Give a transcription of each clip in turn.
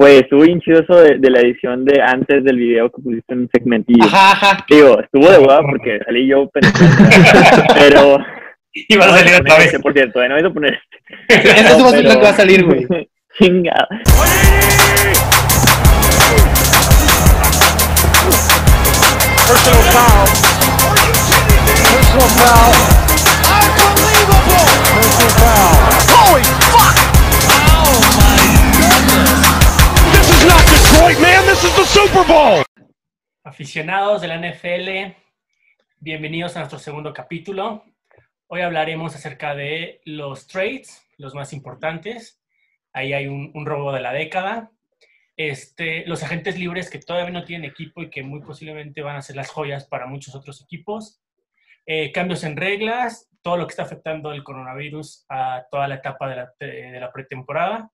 Güey, estuvo bien chido eso de, de la edición de antes del video que pusiste en un segmentillo. Ajá, ajá. Digo, estuvo de hueá porque salí yo pensando. pero. Y va a salir otra vez. Por cierto, todavía no voy a poner este. Eso No, es lo que pero- va a salir, güey. Chingada. Personal foul. Personal foul. Unbelievable. Personal foul. Holy fuck! Detroit, man. This is the Super Bowl. Aficionados de la NFL, bienvenidos a nuestro segundo capítulo. Hoy hablaremos acerca de los trades, los más importantes. Ahí hay un, un robo de la década. Este, los agentes libres que todavía no tienen equipo y que muy posiblemente van a ser las joyas para muchos otros equipos. Eh, cambios en reglas, todo lo que está afectando el coronavirus a toda la etapa de la, de la pretemporada.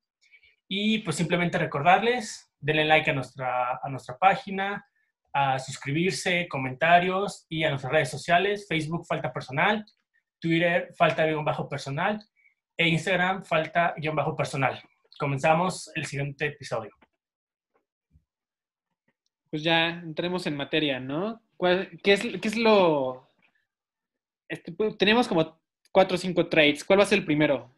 Y pues simplemente recordarles, denle like a nuestra, a nuestra página, a suscribirse, comentarios y a nuestras redes sociales, Facebook Falta Personal, Twitter Falta guion bajo personal e Instagram Falta guion bajo personal. Comenzamos el siguiente episodio. Pues ya entremos en materia, ¿no? ¿Cuál- ¿Qué es, qué es lo...? este, pues, tenemos como cuatro o cinco trades. ¿Cuál va a ser el primero?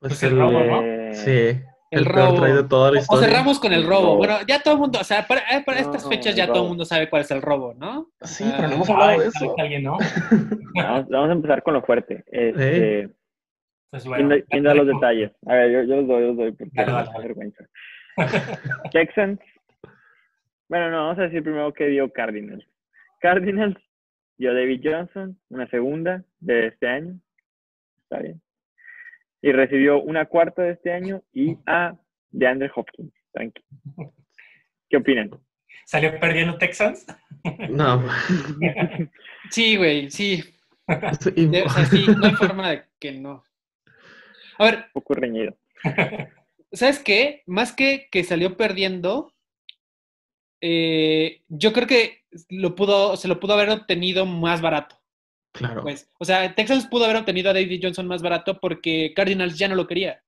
Pues Pues el robo, ¿no? Sí, El robo. trade de toda la O cerramos con el robo. Bueno, ya todo el mundo, o sea, para, eh, para estas No, fechas ya todo el mundo sabe cuál es el robo, ¿no? Sí, pero no hemos hablado de eso. alguien, ¿no? Vamos, vamos a empezar con lo fuerte. Este, Pues ¿quién, bueno. da, quién da los detalles? A ver, yo, yo los doy, yo los doy porque da dale. vergüenza. Texans. Bueno, no, vamos a decir primero que dio Cardinals. Cardinals dio David Johnson, una segunda de este año. Está bien. Y recibió una cuarta de este año y a DeAndre Hopkins. ¿Qué opinan? ¿Salió perdiendo Texans? No. Sí, güey, sí. Sí, De- o sea, sí, no hay forma de que no. A ver, Un poco reñido. ¿sabes qué? Más que que salió perdiendo, eh, yo creo que lo pudo, se lo pudo haber obtenido más barato. Claro. Pues, o sea, Texans pudo haber obtenido a David Johnson más barato porque Cardinals ya no lo quería.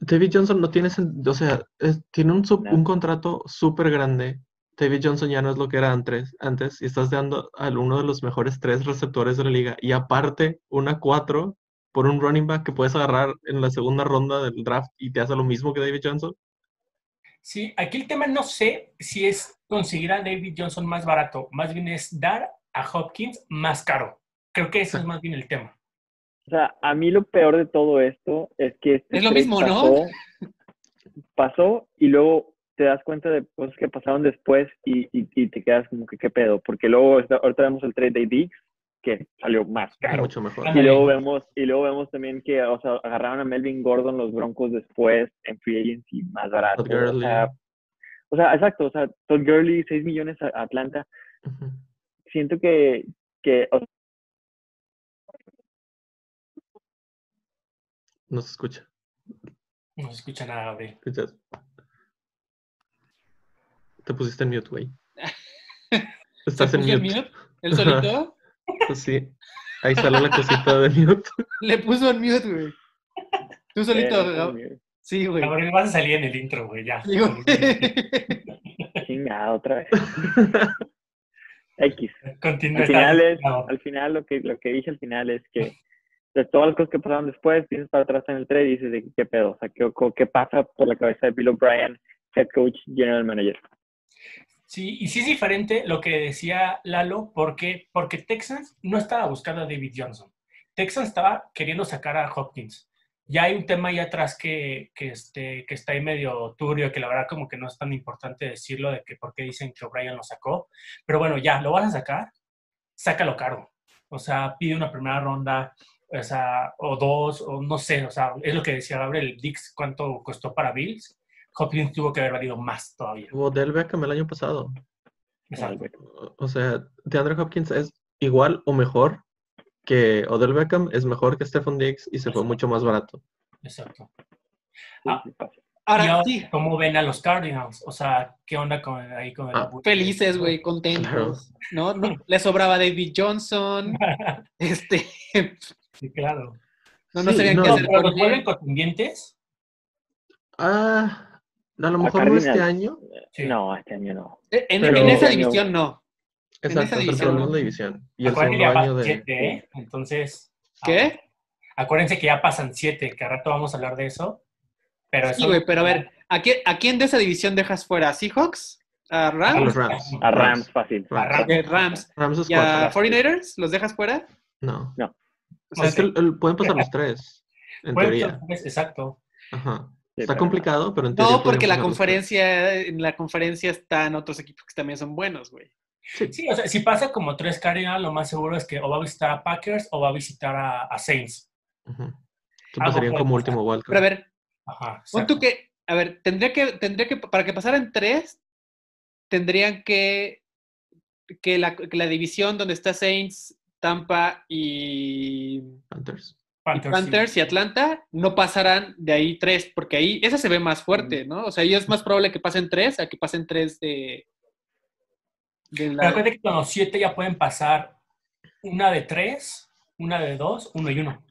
David Johnson no tiene, o sea, es- tiene un, sub- No. un contrato súper grande. David Johnson ya no es lo que era antes, antes y estás dando a uno de los mejores tres receptores de la liga y aparte una cuatro por un running back que puedes agarrar en la segunda ronda del draft y te hace lo mismo que David Johnson. Sí, aquí el tema no sé si es conseguir a David Johnson más barato, más bien es dar a Hopkins más caro. Creo que ese es más bien el tema. O sea, a mí lo peor de todo esto es que este Es lo mismo, ¿no? pasó, y luego te das cuenta de cosas que pasaron después y, y, y te quedas como que qué pedo, porque luego está- ahorita vemos el trade de Diggs que salió más caro. Mucho mejor. Y luego vemos y luego vemos también que o sea, agarraron a Melvin Gordon los Broncos después en free agency más barato. Todd O Gurley. sea, o sea, exacto, o sea, Todd Gurley 6 millones a Atlanta. Siento que que o No se escucha. No se escucha nada, Gabriel. ¿Escuchas? Te pusiste en mute, güey. ¿Se Estás en mute. mute? ¿Él solito? Sí. Ahí sale la cosita de mute. Le puso en mute, güey. Tú solito, eh, Gab- Sí, güey. Gabriel, vas a salir en el intro, güey, ya. Sí, chingada otra vez. X. Continúa. al final es, al final lo que lo que dije al final es que de todas las cosas que pasaron después, piensas para atrás en el trade y dices de qué pedo, o sea, qué, qué pasa por la cabeza de Bill O'Brien, head coach, general manager. Sí, y sí es diferente lo que decía Lalo, porque, porque Texans no estaba buscando a David Johnson. Texans estaba queriendo sacar a Hopkins. Ya hay un tema ahí atrás que, que, este, que está ahí medio turbio, que la verdad como que no es tan importante decirlo de que por qué dicen que O'Brien lo sacó. Pero bueno, ya, lo vas a sacar, sácalo caro. O sea, pide una primera ronda, o sea, o dos, o no sé, o sea, es lo que decía Gabriel, Dix, ¿cuánto costó para Bills? Hopkins tuvo que haber valido más todavía. Hubo Del Beckham el año pasado. Exacto. O- sea, DeAndre Hopkins es igual o mejor que Odell Beckham, es mejor que Stephen Diggs y se fue mucho más barato. Exacto. Ah. Ahora ahora, sí, ¿cómo ven a los Cardinals? O sea, ¿qué onda con ahí con el Ah, felices, güey, contentos. ¿no? no le sobraba David Johnson. Este, sí, claro. no, no Sí, sabían no, qué hacer Pero los vuelven contendientes. Ah, A lo A mejor no este año. Sí. No, este año no. En, Pero- en esa Año- división no. En Exacto, esa es el división, ¿no? división. Y el segundo año de. siete, ¿eh? Entonces. ¿Qué? Acuérdense que ya pasan siete, que al rato vamos a hablar de eso. Pero Sí, eso- güey, pero a ver, ¿a quién, ¿a quién de esa división dejas fuera? ¿A Seahawks? ¿A A Rams? los Rams. A Rams, fácil. Rams. Rams. Rams. Rams es ¿Y a cuatro. 49ers? ¿Los dejas fuera? No. No. O sea, Es que el- el- pueden pasar los tres. En teoría. exacto. Ajá. Sí, Está complicado, pero en teoría. no, porque la conferencia, en la conferencia están otros equipos que también son buenos, güey. Sí, o sea, si pasa como tres Cardinals, lo más seguro es que o va a visitar a Packers o va a visitar a, a Saints. Que Algo pasarían como pasar. último wildcard. Pero a ver, Ajá. pon tú que, a ver, tendría que, tendría que, para que pasaran tres, tendrían que, que la, que la división donde está Saints, Tampa y Panthers. Panthers, Panthers y Atlanta no pasarán de ahí tres, porque ahí esa se ve más fuerte, ¿no? O sea, ahí es más probable que pasen tres a que pasen tres de. de Pero la- acuérdate que con los siete ya pueden pasar una de tres, una de dos, uno y uno.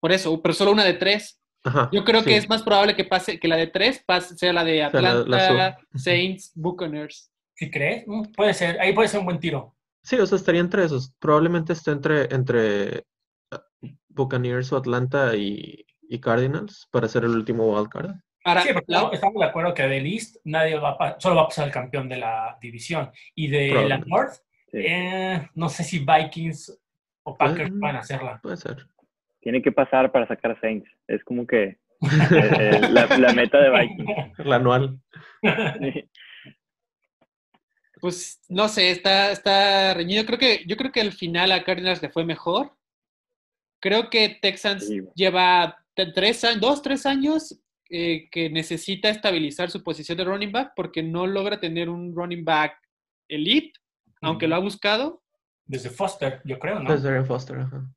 por eso, pero solo una de tres. Ajá. Yo creo sí. que es más probable que pase, que la de tres pase, sea la de Sea la- la Atlanta. Saints, Buccaneers. ¿Sí crees? Mm, Puede ser, ahí puede ser un buen tiro. Sí, o sea, estaría entre esos. Probablemente esté entre, entre uh, Buccaneers o Atlanta y, y Cardinals para ser el último wildcard. Ahora, Sí, estamos- de acuerdo que del East nadie va a solo va a pasar el campeón de la división. Y de la. North, Sí. eh, no sé si Vikings o Packers van a hacerla. Puede ser. Tiene que pasar para sacar a Saints. Es como que eh, eh, la, la meta de Vikings. La anual. Pues no sé, está, está reñido. Creo que, yo creo que al final a Cardinals le fue mejor. Creo que Texans Sí, lleva tres años, dos, tres años eh, que necesita estabilizar su posición de running back porque no logra tener un running back elite, aunque lo ha buscado. Desde Foster, yo creo, ¿no? Desde Foster, ajá.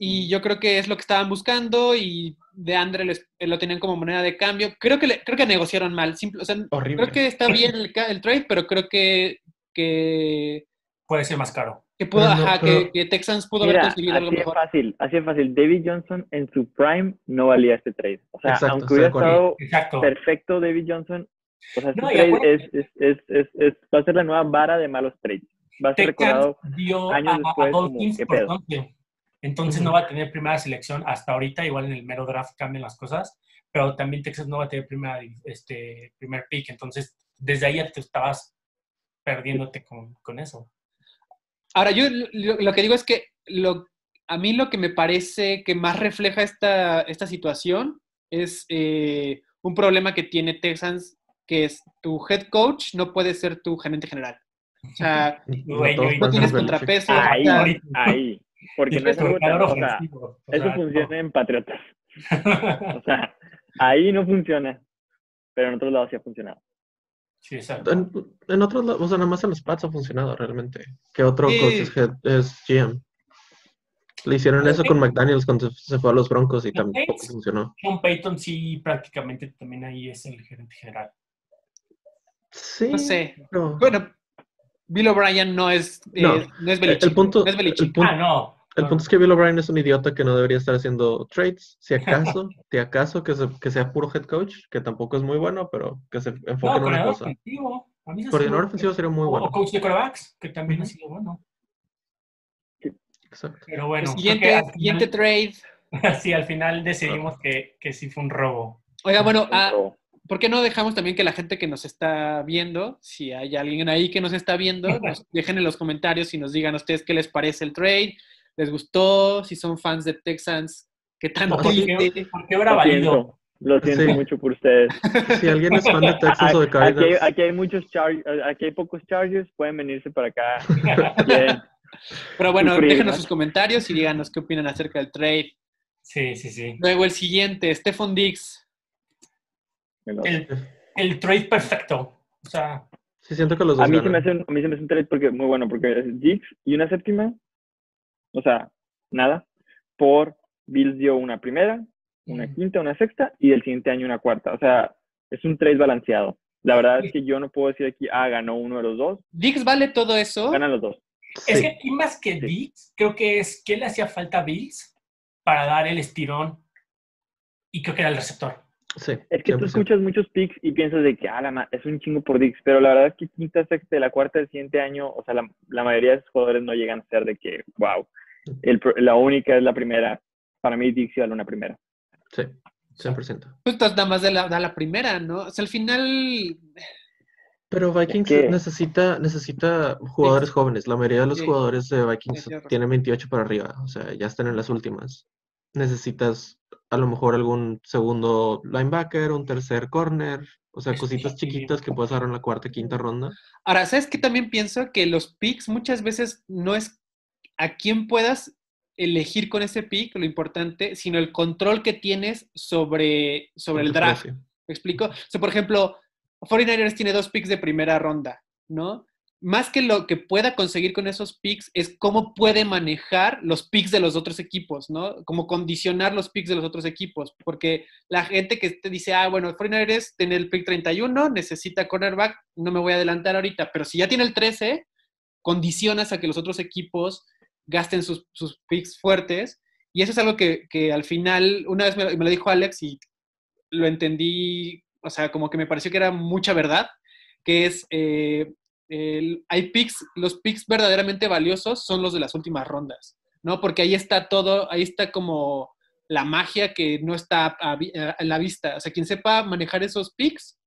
Y yo creo que es lo que estaban buscando y de Andre eh, lo tenían como moneda de cambio. Creo que, le- creo que negociaron mal. Simple, o sea, Horrible. creo que está bien el, ca- el trade, pero creo que, que, Puede ser más caro. que pudo, no, ajá, pero- que, que Texans pudo haber conseguido algo así es mejor. fácil, así es fácil. David Johnson en su prime no valía este trade. O sea, Exacto, aunque hubiera estado Exacto. perfecto David Johnson, o sea, este No, trade es, es, es, es, es- va a ser la nueva vara de malos trades. Va a ser Texans recordado. dio años a, a después como, ¿qué pedo? Entonces no va a tener primera selección hasta ahorita, igual en el mero draft cambian las cosas, pero también Texas no va a tener primera, este, primer pick, entonces desde ahí ya te estabas perdiéndote con, con eso. Ahora, yo lo, lo que digo es que lo, a mí lo que me parece que más refleja esta, esta situación es eh, un problema que tiene Texans, que es tu head coach no puede ser tu gerente general. O sea, No no tienes contrapeso. Ahí, o sea, ahorita. ahí. Porque no es algo tan- o sea, eso funciona en Patriotas. O sea, ahí no funciona. Pero en otros lados sí ha funcionado. Sí, exacto. En, en otros lados, o sea, nada más en los Pats ha funcionado realmente. Que otro Sí. coach es, head- es GM. Le hicieron eso con McDaniels cuando se- fue a los Broncos y tampoco Saints. funcionó. Sean Payton sí prácticamente también ahí es el gerente general. Sí. no sé. pero- Bueno, Bill O'Brien no es, eh, No, no, es el, Belichick. el punto, no es Belichick. el punto- Ah, no. El punto es que Bill O'Brien es un idiota que no debería estar haciendo trades. Si acaso, si acaso que, se- que sea puro head coach, que tampoco es muy bueno, pero que se enfoque no, en una cosa. ofensivo. A mí se Coordinador ofensivo sería muy bueno. O coach de corebacks, que también ha sido bueno. Exacto. Pero bueno, siguiente, trade. sí, al final decidimos que, que sí fue un robo. Oiga, bueno, ah, ¿por qué no dejamos también que la gente que nos está viendo, si hay alguien ahí que nos está viendo, nos dejen en los comentarios y nos digan a ustedes qué les parece el trade, les gustó, si son fans de Texans, qué tan ¿O por qué, triste. por qué habrá Lo valido? siento, lo siento Sí. mucho por ustedes. Si alguien es fan de Texas o de Aquí hay, Cardinals, aquí hay muchos Char- aquí hay pocos Chargers, pueden venirse para acá. Pero bueno, Sufrir, déjenos ¿no? sus comentarios y díganos qué opinan acerca del trade. Sí, sí, sí. Luego el siguiente, Stephon Diggs. El, el trade perfecto. O sea, sí siento que los dos A mí, se me hace un, a mí se me hace un trade porque, muy bueno, porque es Diggs y una séptima, o sea, nada, por Bills dio una primera, una Mm. quinta, una sexta y el siguiente año una cuarta. O sea, es un trade balanceado. La verdad es que yo no puedo decir aquí, ah, ganó uno de los dos, Diggs vale todo eso. ganan los dos. es Sí. que aquí más que Sí. Diggs, creo que es que le hacía falta a Bills para dar el estirón y creo que era el receptor. Sí, Es que tú 100%. escuchas muchos picks y piensas de que, ah, la es un chingo por Dix, pero la verdad es que quinta, sexta y la cuarta del siguiente año, o sea, la, la mayoría de esos jugadores no llegan a ser de que, wow, el, la única es la primera. Para mí, Dix iba a una primera. Sí, 100%. Pues entonces nada más de la, da la primera, ¿no? O sea, al final, Pero Vikings necesita, necesita jugadores jóvenes. La mayoría de los Sí. jugadores de Vikings tienen 28 para arriba. O sea, ya están en las últimas. Necesitas a lo mejor algún segundo linebacker, un tercer corner. O sea, cositas chiquitas que puedes dar en la cuarta, quinta ronda. Ahora, ¿sabes qué? También pienso que los picks muchas veces no es a quién puedas elegir con ese pick, lo importante, sino el control que tienes sobre, sobre el draft. precio. ¿Me explico? O sea, por ejemplo, 49ers tiene dos picks de primera ronda, ¿no? Más que lo que pueda conseguir con esos picks es cómo puede manejar los picks de los otros equipos, ¿no? Cómo condicionar los picks de los otros equipos. Porque la gente que te dice, ah, bueno, 49ers tiene el pick 31, necesita cornerback, no me voy a adelantar ahorita, pero si ya tiene el 13, condicionas a que los otros equipos gasten sus, sus picks fuertes. Y eso es algo que, que al final, una vez me, me lo dijo Alex y lo entendí, o sea, como que me pareció que era mucha verdad, que es, eh, el- hay picks, los picks verdaderamente valiosos son los de las últimas rondas, ¿no? Porque ahí está todo, ahí está como la magia que no está a, vi- a- a la vista. O sea, quien sepa manejar esos picks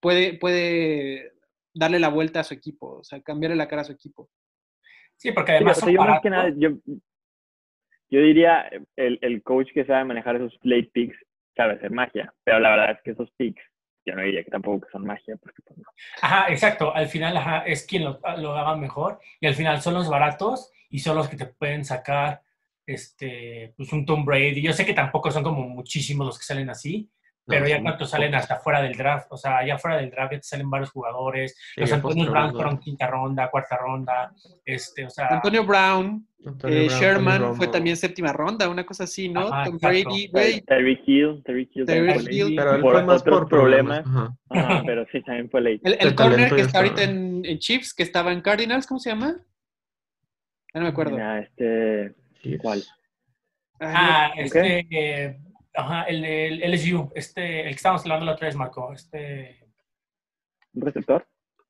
puede, puede darle la vuelta a su equipo, o sea, cambiarle la cara a su equipo. Sí, porque Sí, además o sea, son yo más que nada, yo, yo diría, el, el coach que sabe manejar esos late picks sabe hacer magia, pero la verdad es que esos picks, yo no diría que tampoco que son magia, pues. Ajá, exacto. Al final ajá, es quien lo, lo haga mejor y al final son los baratos y son los que te pueden sacar este, pues un Tom Brady. Yo sé que tampoco son como muchísimos los que salen así, No, pero ya cuántos salen hasta fuera del draft. O sea, allá fuera del draft ya te salen varios jugadores. Sí, Los ya Antonio Brown fueron quinta ronda, cuarta ronda. Este, o sea, Antonio Brown, Antonio eh, Brown, Sherman fue también séptima ronda, una cosa así, ¿no? Ajá, Tom. Brady, güey. Terry Hill, Terry Hill. Pero él por fue más por problemas. problemas. Ajá. Ajá, pero sí, también fue late. El, el El corner que ya está ahorita en, en Chiefs, que estaba en Cardinals, ¿cómo se llama? Ah, no me acuerdo. Mira, este, Chiefs. ¿cuál? ah, este, eh, ajá, el, el LSU, este, el que estábamos hablando la otra vez, Marco. Este, ¿Un receptor?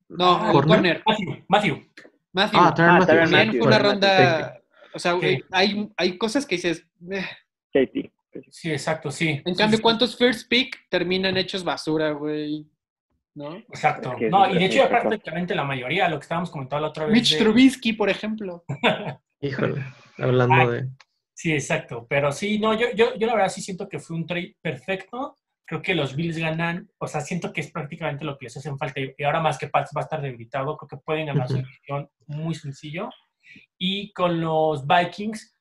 No, Ah, el ¿corner? corner. Matthew, Matthew. Matthew. Ah, Ah, También Matthew. fue una ronda. O sea, Sí. eh, hay, hay cosas que dices. eh. Katie. Sí, exacto, sí. En Sí, cambio, sí. ¿cuántos first pick terminan hechos basura, güey? ¿No? Exacto. Es que no, y de hecho ya prácticamente la mayoría, lo que estábamos comentando la otra vez. Mitch de- Trubisky, por ejemplo. Híjole, hablando Ah, de... Sí, exacto. Pero sí, no, yo, yo, yo la verdad sí siento que fue un trade perfecto. Creo que los Bills ganan, o sea, siento que es prácticamente lo que les hacen falta. Y ahora más que Pats va a estar debilitado, creo que pueden ganar su división muy sencillo. Y con los Vikings,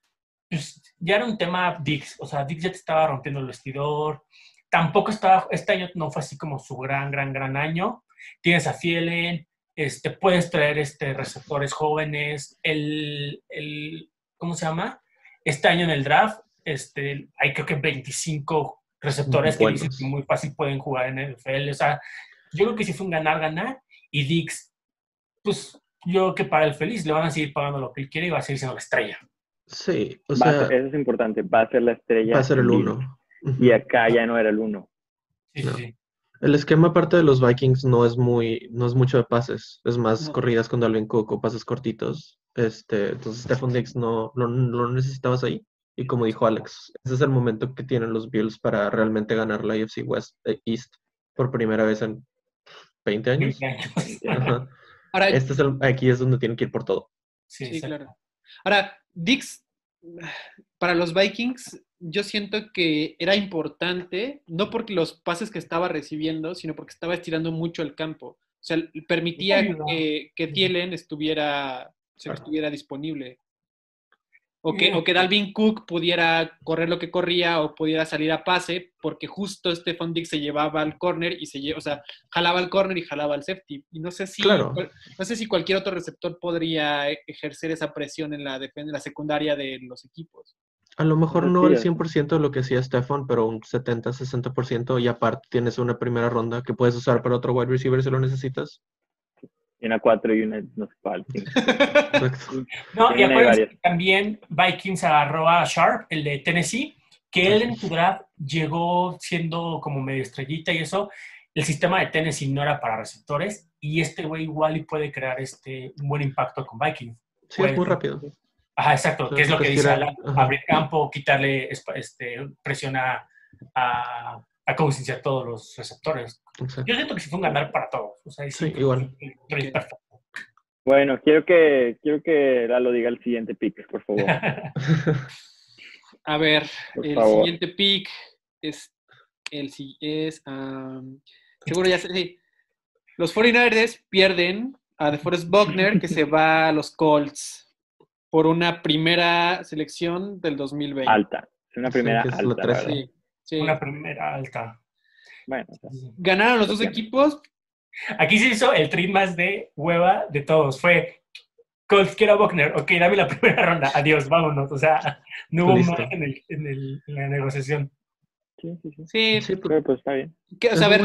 pues ya era un tema Dix. O sea, Dix ya te estaba rompiendo el vestidor. Tampoco estaba, este año no fue así como su gran, gran, gran año. Tienes a Fielen, este, puedes traer este, receptores jóvenes. El, el, ¿cómo se llama? Este año en el draft, este, hay creo que 25 receptores que dicen que muy fácil pueden jugar en NFL. O sea, yo creo que sí fue un ganar-ganar. Y Dix, pues yo creo que para el feliz le van a seguir pagando lo que él quiere y va a seguir siendo la estrella. Sí, o sea, ser- eso es importante, va a ser la estrella. va a ser el uno. Y acá ya no era el uno. Sí, No. sí, sí. El esquema aparte de los Vikings no es muy, no es mucho de pases, es más No. corridas con Dalvin Cook o pases cortitos. Este, entonces Stephon Diggs no lo, lo necesitabas ahí. Y como dijo Alex, ese es el momento que tienen los Bills para realmente ganar la AFC West eh, East por primera vez en 20 años. 20 años. Ahora, Este es el, aquí es donde tienen que ir por todo. Sí, Sí, claro. Ahora, Dix, para los Vikings, yo siento que era importante, no porque los pases que estaba recibiendo, sino porque estaba estirando mucho el campo. O sea, permitía que, que. Thielen estuviera, Claro. estuviera disponible. O que, Bien. o que Dalvin Cook pudiera correr lo que corría o pudiera salir a pase, porque justo Stephon Diggs se llevaba al corner y se lle- o sea, jalaba al corner y jalaba al safety. Y no sé si Claro. no sé si cualquier otro receptor podría e- ejercer esa presión en la, en la secundaria de los equipos. A lo mejor Así no el es. 100% de lo que hacía Stephon, pero un 70-60% y aparte tienes una primera ronda que puedes usar para otro wide receiver si lo necesitas. Y una 4 y una no sé cuál. No, y acuérdense que también Vikings agarró a Sharp, el de Tennessee, que él en tu draft llegó siendo como medio estrellita y eso, el sistema de Tennessee no era para receptores y este güey igual y puede crear este un buen impacto con Vikings. Sí, es muy rápido. Ajá, exacto, que es lo que puedes dice Alan, abrir campo, quitarle este, presión a, a, a a todos los receptores. Exacto. Yo siento que sí fue un ganar para todos. O sea, Sí, igual. Bueno, quiero que, quiero que Lalo diga el siguiente pick, por favor. A ver, Por el favor. siguiente pick es el si- es seguro ya sé. sí. Los 49ers pierden a DeForest Buckner que se va a los Colts por una primera selección del 2020. Alta. Es una Sí, primera la alta. la 13. verdad. Sí, sí. Una primera alta. Bueno, Ganaron los dos equipos. Aquí se hizo el trade más de hueva de todos. Fue Colts, quiero a Buckner. Ok, dame la primera ronda. Adiós, vámonos. O sea, no hubo Listo. más en, el, en, el- en la negociación. sí, sí, sí. Sí, Sí, pues, Pero pues está bien. que, o es a ver.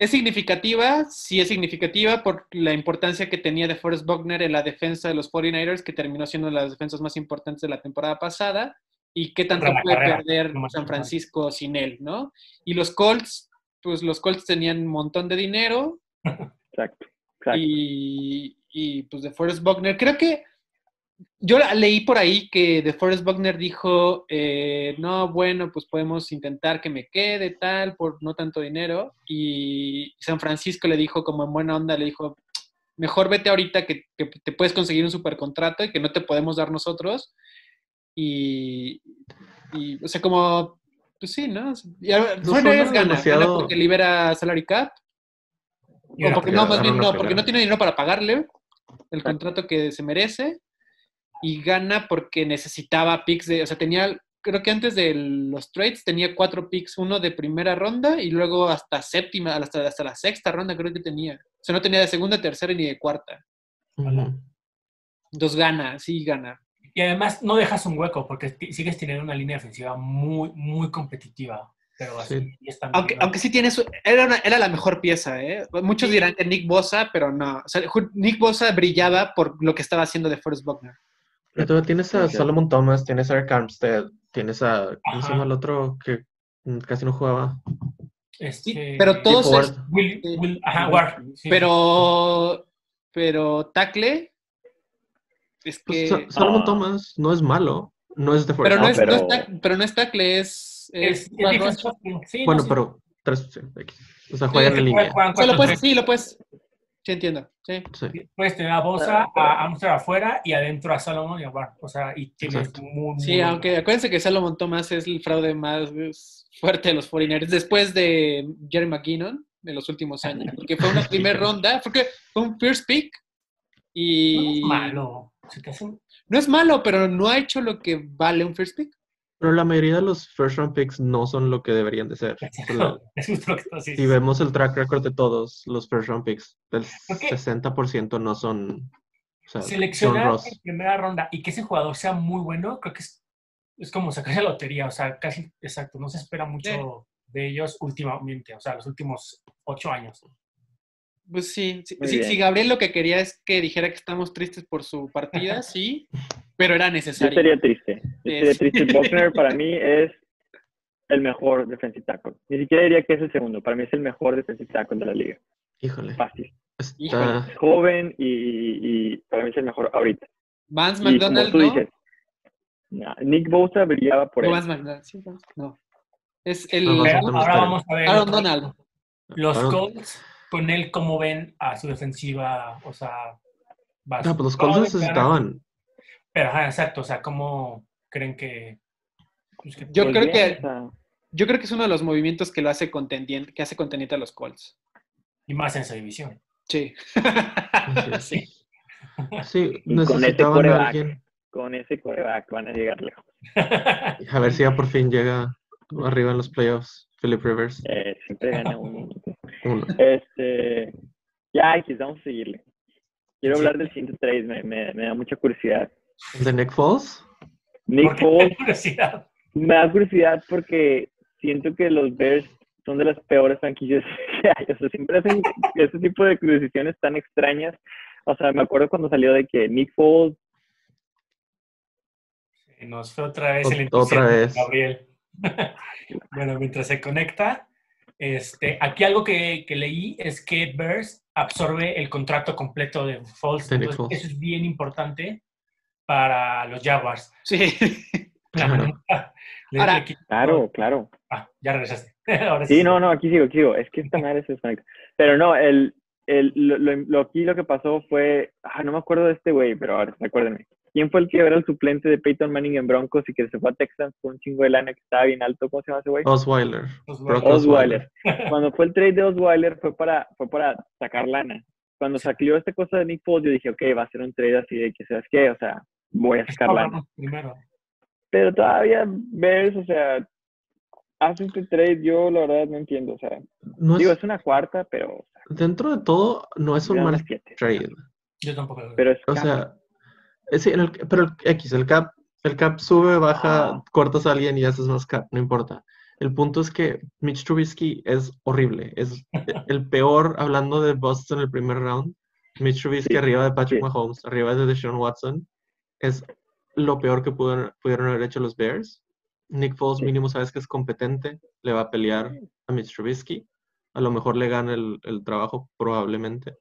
¿Es significativa? Sí es significativa por la importancia que tenía de Forrest Buckner en la defensa de los 49ers, que terminó siendo una de las defensas más importantes de la temporada pasada, y qué tanto puede carrera, perder San Francisco sin él, ¿no? Y los Colts, pues los Colts tenían un montón de dinero Exacto. Exacto. y, y, pues de Forrest Buckner, creo que yo la- leí por ahí que de Forrest Buckner dijo, eh, no, bueno, pues podemos intentar que me quede tal por no tanto dinero. Y San Francisco le dijo como en buena onda, le dijo, mejor vete ahorita que, que te puedes conseguir un supercontrato y que no te podemos dar nosotros. Y, y, o sea, como, pues sí, ¿no? Y ahora, No 49ers suena gana, gana demasiado- porque libera salary cap. O porque, no, más bien porque no tiene dinero para pagarle el contrato que se merece y gana porque necesitaba picks de, o sea, tenía, creo que antes de los trades tenía cuatro picks, uno de primera ronda y luego hasta séptima, hasta, hasta la sexta ronda creo que tenía. O sea, no tenía de segunda, tercera ni de cuarta. Ujú. Entonces gana, sí gana. Y además no dejas un hueco porque sigues teniendo una línea defensiva muy, muy competitiva. Pero así Sí. Aunque, aunque sí tiene su, era, una- era la mejor pieza, ¿eh? Muchos dirán que Nick Bosa, pero no. O sea, Nick Bosa brillaba por lo que estaba haciendo de Forrest Buckner. Pero tienes a. Solomon Thomas, tienes a Eric Armstead, tienes a. ¿Cómo se llama el otro que casi no jugaba? Este, Sí, pero todos es-. Will. Will- ajá, Ward, sí. Pero, pero Tacle es Pues, que, Sa- Solomon. Thomas no es malo, no es de pero no es, no pero- es no es es, es, es es tackle. Sí, no, Bueno, sí. pero tres, o sea, juegan Sí, en línea. Juegan O sea, lo cuatro, puedes, tres. sí, lo puedes, sí entiendo, sí. Sí. Puedes tener a Bosa, a Amsterdam afuera y adentro a Salomon y a Ward. O sea, y tienes muy, muy Sí, aunque acuérdense que Salomon Thomas es el fraude más fuerte de los 49ers después de Jerry McKinnon en los últimos años, porque fue una primera ronda, porque fue un first pick no y es malo. Se te hace un- no es malo, pero no ha hecho lo que vale un first pick. Pero la mayoría de los first round picks no son lo que deberían de ser. La-. Si vemos el track record de todos los first round picks, el ¿Por qué? 60% no son. O sea, Seleccionar en primera ronda y que ese jugador sea muy bueno, creo que es, es como sacar la lotería. O sea, casi exacto. No se espera mucho de ellos últimamente. O sea, los últimos ocho años. Pues sí, sí, si Gabriel lo que quería es que dijera que estamos tristes por su partida, sí, pero era Yo necesario. sería triste. Yo sería triste. Buckner para mí es el mejor defensive tackle. Ni siquiera diría que es el segundo. Para mí es el mejor defensive tackle de la liga. Híjole. Fácil. Está, Es joven y, y- y para mí es el mejor ahorita. Vance McDonald, tú ¿no? dices, nah, Nick Bosa brillaba por No, él. Vance McDonald, sí, no. Es el No, Pero no, no, ahora vamos a ver. Aaron Donald. Los Colts, con él, ¿cómo ven a su defensiva? O sea, va No, pues los ¿cómo Colts necesitaban. Pero, ajá, exacto. O sea, ¿cómo creen que. pues, que- Yo Pues creo que- Yo creo que es uno de los movimientos que lo hace contendiente, que hace contendiente a los Colts. Y más en esa división. Sí. Sí. Sí, Y con ese necesitaban a coreback. alguien. con ese coreback van a llegar lejos. A ver si ya por fin llega arriba en los playoffs. Philip Rivers. Eh, siempre gana uno. Uno. Este, ya, X, vamos a seguirle. Quiero Sí. hablar del siguiente trade, me, me, me da mucha curiosidad. ¿De Nick Foles? Nick ¿Por qué? Foles, curiosidad. me da curiosidad porque siento que los Bears son de las peores franquicias que hay. O sea, siempre hacen ese tipo de decisiones tan extrañas. O sea, me acuerdo cuando salió de que Nick Foles, Nos fue otra vez el otra vez. Gabriel. Bueno, mientras se conecta, este, aquí algo que, que leí es que Bears absorbe el contrato completo de Entonces, Foles. eso es bien importante para los Jaguars. Sí. La Claro. Ahora- Claro, claro. Ah, ya regresaste. Ahora Sí, no, no, aquí sigo, aquí sigo. Es que esta madre se desconecta. Pero no, el, el, lo, lo- lo- aquí lo que pasó fue, ah, no me acuerdo de este güey, pero ahora recuérdenme. ¿Quién fue el que era el suplente de Peyton Manning en Broncos y que se fue a Texans con un chingo de lana que estaba bien alto? ¿Cómo se llama ese güey? Osweiler. Osweiler. Osweiler. Cuando fue el trade de Osweiler fue para, fue para sacar lana. Cuando salió esta cosa de Nick Foles, yo dije, ok, va a ser un trade así de que, ¿sabes qué? O sea, voy a sacar lana. Primero. Pero todavía Bears, o sea, hace este trade, yo la verdad no entiendo. O sea, No digo, es, es una cuarta, pero dentro de todo, no es un mal siete. trade. Yo tampoco. lo veo. Pero es O sea, sí, en el- pero el X, el cap, el cap sube, baja, Ah. cortas a alguien y haces más cap, no importa. El punto es que Mitch Trubisky es horrible. Es el peor, hablando de Boston el primer round. Mitch Trubisky Sí, arriba de Patrick sí. Mahomes, arriba de Deshaun Watson. Es lo peor que pudieron, pudieron haber hecho los Bears. Nick Foles Sí. mínimo sabes que es competente, le va a pelear a Mitch Trubisky. A lo mejor le gana el, el trabajo, probablemente.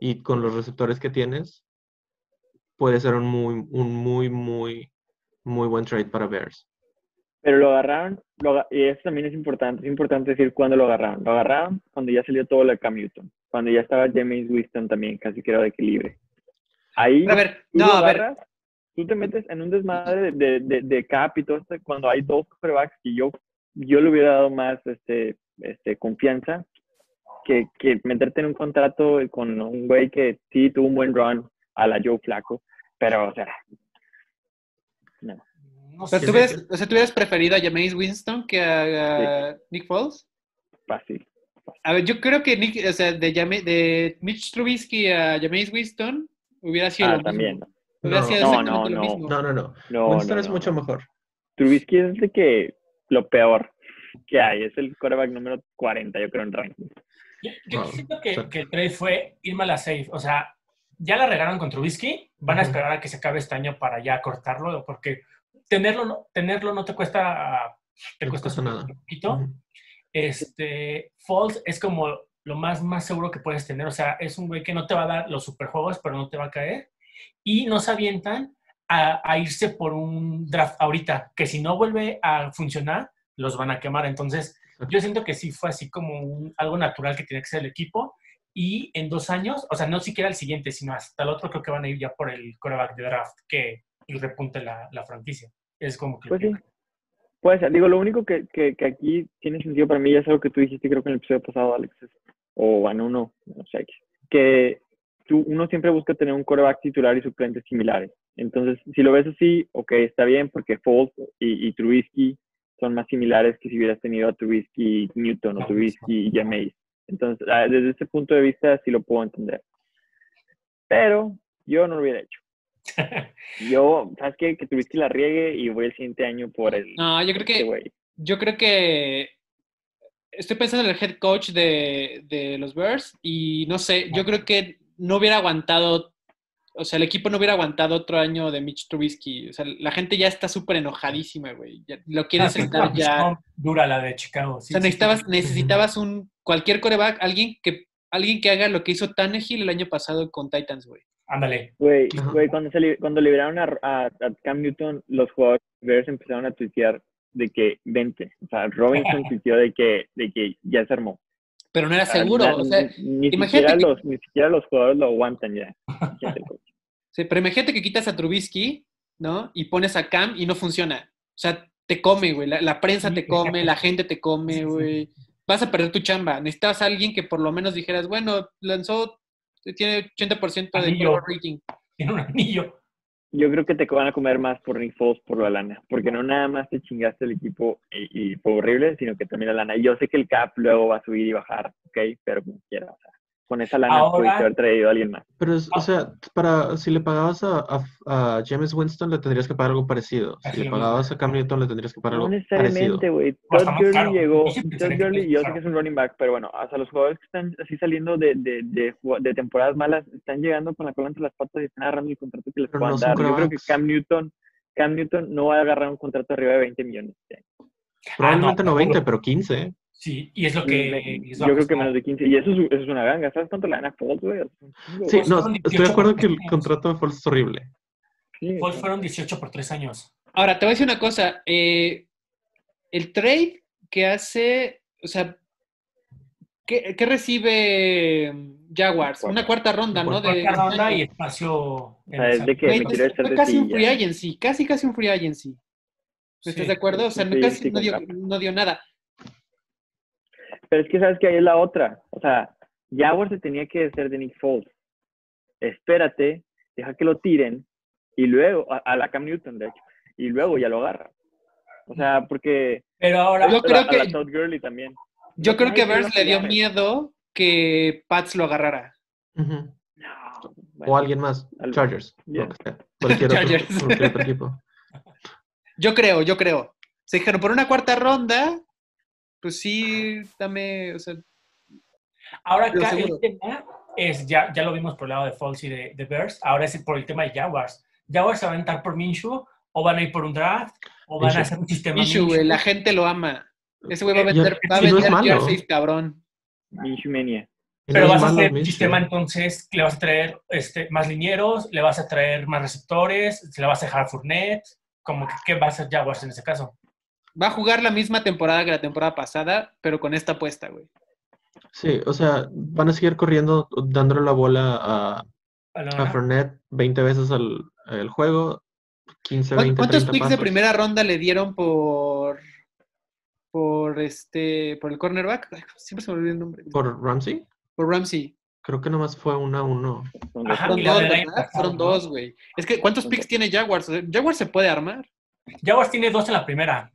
Y con los receptores que tienes, puede ser un muy, un muy, muy, muy buen trade para Bears. Pero lo agarraron, lo y eso también es importante, es importante decir cuándo lo agarraron. Lo agarraron cuando ya salió todo lo de Cam Newton, cuando ya estaba James Winston también, casi que era de equilibrio. Ahí, A ver, tú no, lo a ver. agarras, tú te metes en un desmadre de, de, de, de cap y todo esto, cuando hay dos quarterbacks que yo, yo le hubiera dado más este, este, confianza que, que meterte en un contrato con un güey que sí tuvo un buen run a la Joe Flaco, pero, o sea, no. No O sea, sé. ¿tú hubieras, o sea, ¿tú hubieras preferido a Jameis Winston que a, a Nick Foles? fácil. A ver, yo creo que Nick, o sea, de, Jame- de Mitch Trubisky a Jameis Winston hubiera sido Ah, lo también. mismo. Hubiera No. sido No, no, lo no. mismo. No, no, no. No, Winston no, es no, mucho no. mejor. Trubisky es de que lo peor que hay, es el quarterback número 40, yo creo, en ranking. Yo, yo siento que, que el trade fue irme a la safe. O sea, ya la regaron con Trubisky. Van a esperar a que se acabe este año para ya cortarlo, porque tenerlo no, tenerlo no te cuesta, te No cuesta cuesta nada. poquito. Ujú. Este, Falls es como lo más, más seguro que puedes tener. O sea, es un güey que no te va a dar los super juegos, pero no te va a caer. Y no se avientan a, a irse por un draft ahorita, que si no vuelve a funcionar, los van a quemar. Entonces, yo siento que sí fue así como un- algo natural que tiene que ser el equipo. Y en dos años, o sea, no siquiera el siguiente, sino hasta el otro, creo que van a ir ya por el coreback de draft que repunte la, la franquicia. Es como que. Pues sí. Puede ser. Digo, lo único que, que, que aquí tiene sentido para mí, ya es algo que tú dijiste, creo que en el episodio pasado, Alex, es- o bueno, uno, no sé, que tú, uno siempre busca tener un quarterback titular y suplentes similares. Entonces, si lo ves así, ok, está bien, porque Foles y, y Trubisky son más similares que si hubieras tenido a Trubisky y Newton o Trubisky y Jameis. Entonces, ah, desde ese punto de vista sí lo puedo entender. Pero yo no lo hubiera hecho. Yo, ¿sabes qué? Que Trubisky la riegue y voy el siguiente año por el... No, yo creo este que, güey. yo creo que estoy pensando en el head coach de, de los Bears y no sé, yo creo que no hubiera aguantado, o sea, el equipo no hubiera aguantado otro año de Mitch Trubisky. O sea, la gente ya está súper enojadísima, güey. Ya- Lo quieren Ah, sentar ya. no, Dura la de Chicago. O sea, sí, sí. necesitabas, necesitabas un cualquier coreback, alguien que alguien que haga lo que hizo Tannehill el año pasado con Titans, güey. Ándale. Güey, güey, cuando, se li- cuando liberaron a, a, a Cam Newton, los jugadores empezaron a tuitear de que vente. O sea, Robinson tuiteó de que, de que ya se armó. Pero no era O sea, seguro, o sea, ni, imagínate siquiera que- los, ni siquiera los jugadores lo aguantan ya. Sí, pero imagínate que quitas a Trubisky, ¿no? Y pones a Cam y no funciona. O sea, te come, güey. La, la prensa te come, la gente te come, sí. güey. Vas a perder tu chamba. Necesitas a alguien que por lo menos dijeras, bueno, lanzó, tiene 80% de Anillo. power rating. Tiene un anillo. Yo creo que te van a comer más por Nick Foles por la lana, porque no nada más te chingaste el equipo y, y fue horrible, sino que también la lana. Y yo sé que el cap luego va a subir y bajar, ¿ok? Pero como quiera, o sea, con esa lana Ahora- pudiste haber traído a alguien más. Pero, es- Ah. o sea, para, si le pagabas a, a, a James Winston, le tendrías que pagar algo parecido. Así Si le pagabas a Cam Newton, le tendrías que pagar No algo necesariamente, parecido. güey. O Todd está más Gurley llegó. Todd Gurley, yo sé que es un running back, pero bueno, hasta los jugadores que están así saliendo de, de, de, temporadas malas están llegando con la cola entre las patas y están agarrando el contrato que les Pero puedan no dar. Yo creo que. Cam Newton, Cam Newton no va a agarrar un contrato arriba de 20 millones. Probablemente no, seguro. 20, pero 15. Sí, y es lo que... Me- es yo creo que menos de 15. Y eso es, eso es una ganga. ¿Sabes cuánto le dan a Foles, güey? Sí, no, estoy de 18 acuerdo que el contrato de Foles es horrible. Sí, Foles fueron 18 por 3 años. Ahora, te voy a decir una cosa. eh, el trade que hace, o sea, ¿qué, qué recibe Jaguars? Una cuarta ronda, ¿no? De, Cuarta ronda y espacio... en es de que Güey, me quiero echar fue de casi un free agency, casi casi un free agency. Sí. ¿Estás de acuerdo? O sea, no, Sí, casi sí, no, dio, con no dio nada. Pero es que sabes que ahí es la otra. O sea, Jaguars se tenía que hacer de Nick Foles. Espérate, deja que lo tiren y luego, a, a la Cam Newton, de hecho, y luego ya lo agarra. O sea, porque Pero ahora... Yo a creo la, a la que- Todd Gurley también. Yo creo que quiere le dio miedo que Pats lo agarrara. No, O alguien más. Otro, Chargers. cualquier otro equipo. Yo creo, yo creo. Se dijeron por una cuarta ronda, pues sí, dame, o sea, Ahora acá el tema es, ya, ya lo vimos por el lado de Falls y de, de Bears, ahora es por el tema de Jaguars. ¿Jaguars se van a entrar por Minshew o van a ir por un draft o van a hacer un sistema Minshew, Minshew? la gente lo ama. Ese güey va a vender, va a si no es vender malo. jerseys, cabrón. Minshew Mania. Pero no vas a hacer Minshew. sistema entonces, le vas a traer este, más linieros, le vas a traer más receptores, se le vas a dejar Fournette, como que, ¿qué va a hacer Jaguars en ese caso? Va a jugar la misma temporada que la temporada pasada, pero con esta apuesta, güey. Sí, o sea, van a seguir corriendo, dándole la bola a, A. Fournette 20 veces al, al juego, 15, ¿Cuán- 20, ¿Cuántos 30 picks de primera ronda le dieron por por este por el cornerback? Ay, siempre se me olvida el nombre. Por, ¿Por Ramsey? Ramsey. Creo que nomás fue una a uno. Ajá, Fueron dos, del año ¿verdad? pasado, Fueron ¿no? dos, güey. Es que ¿cuántos picks tiene Jaguars? Jaguars se puede armar. Jaguars tiene dos en la primera.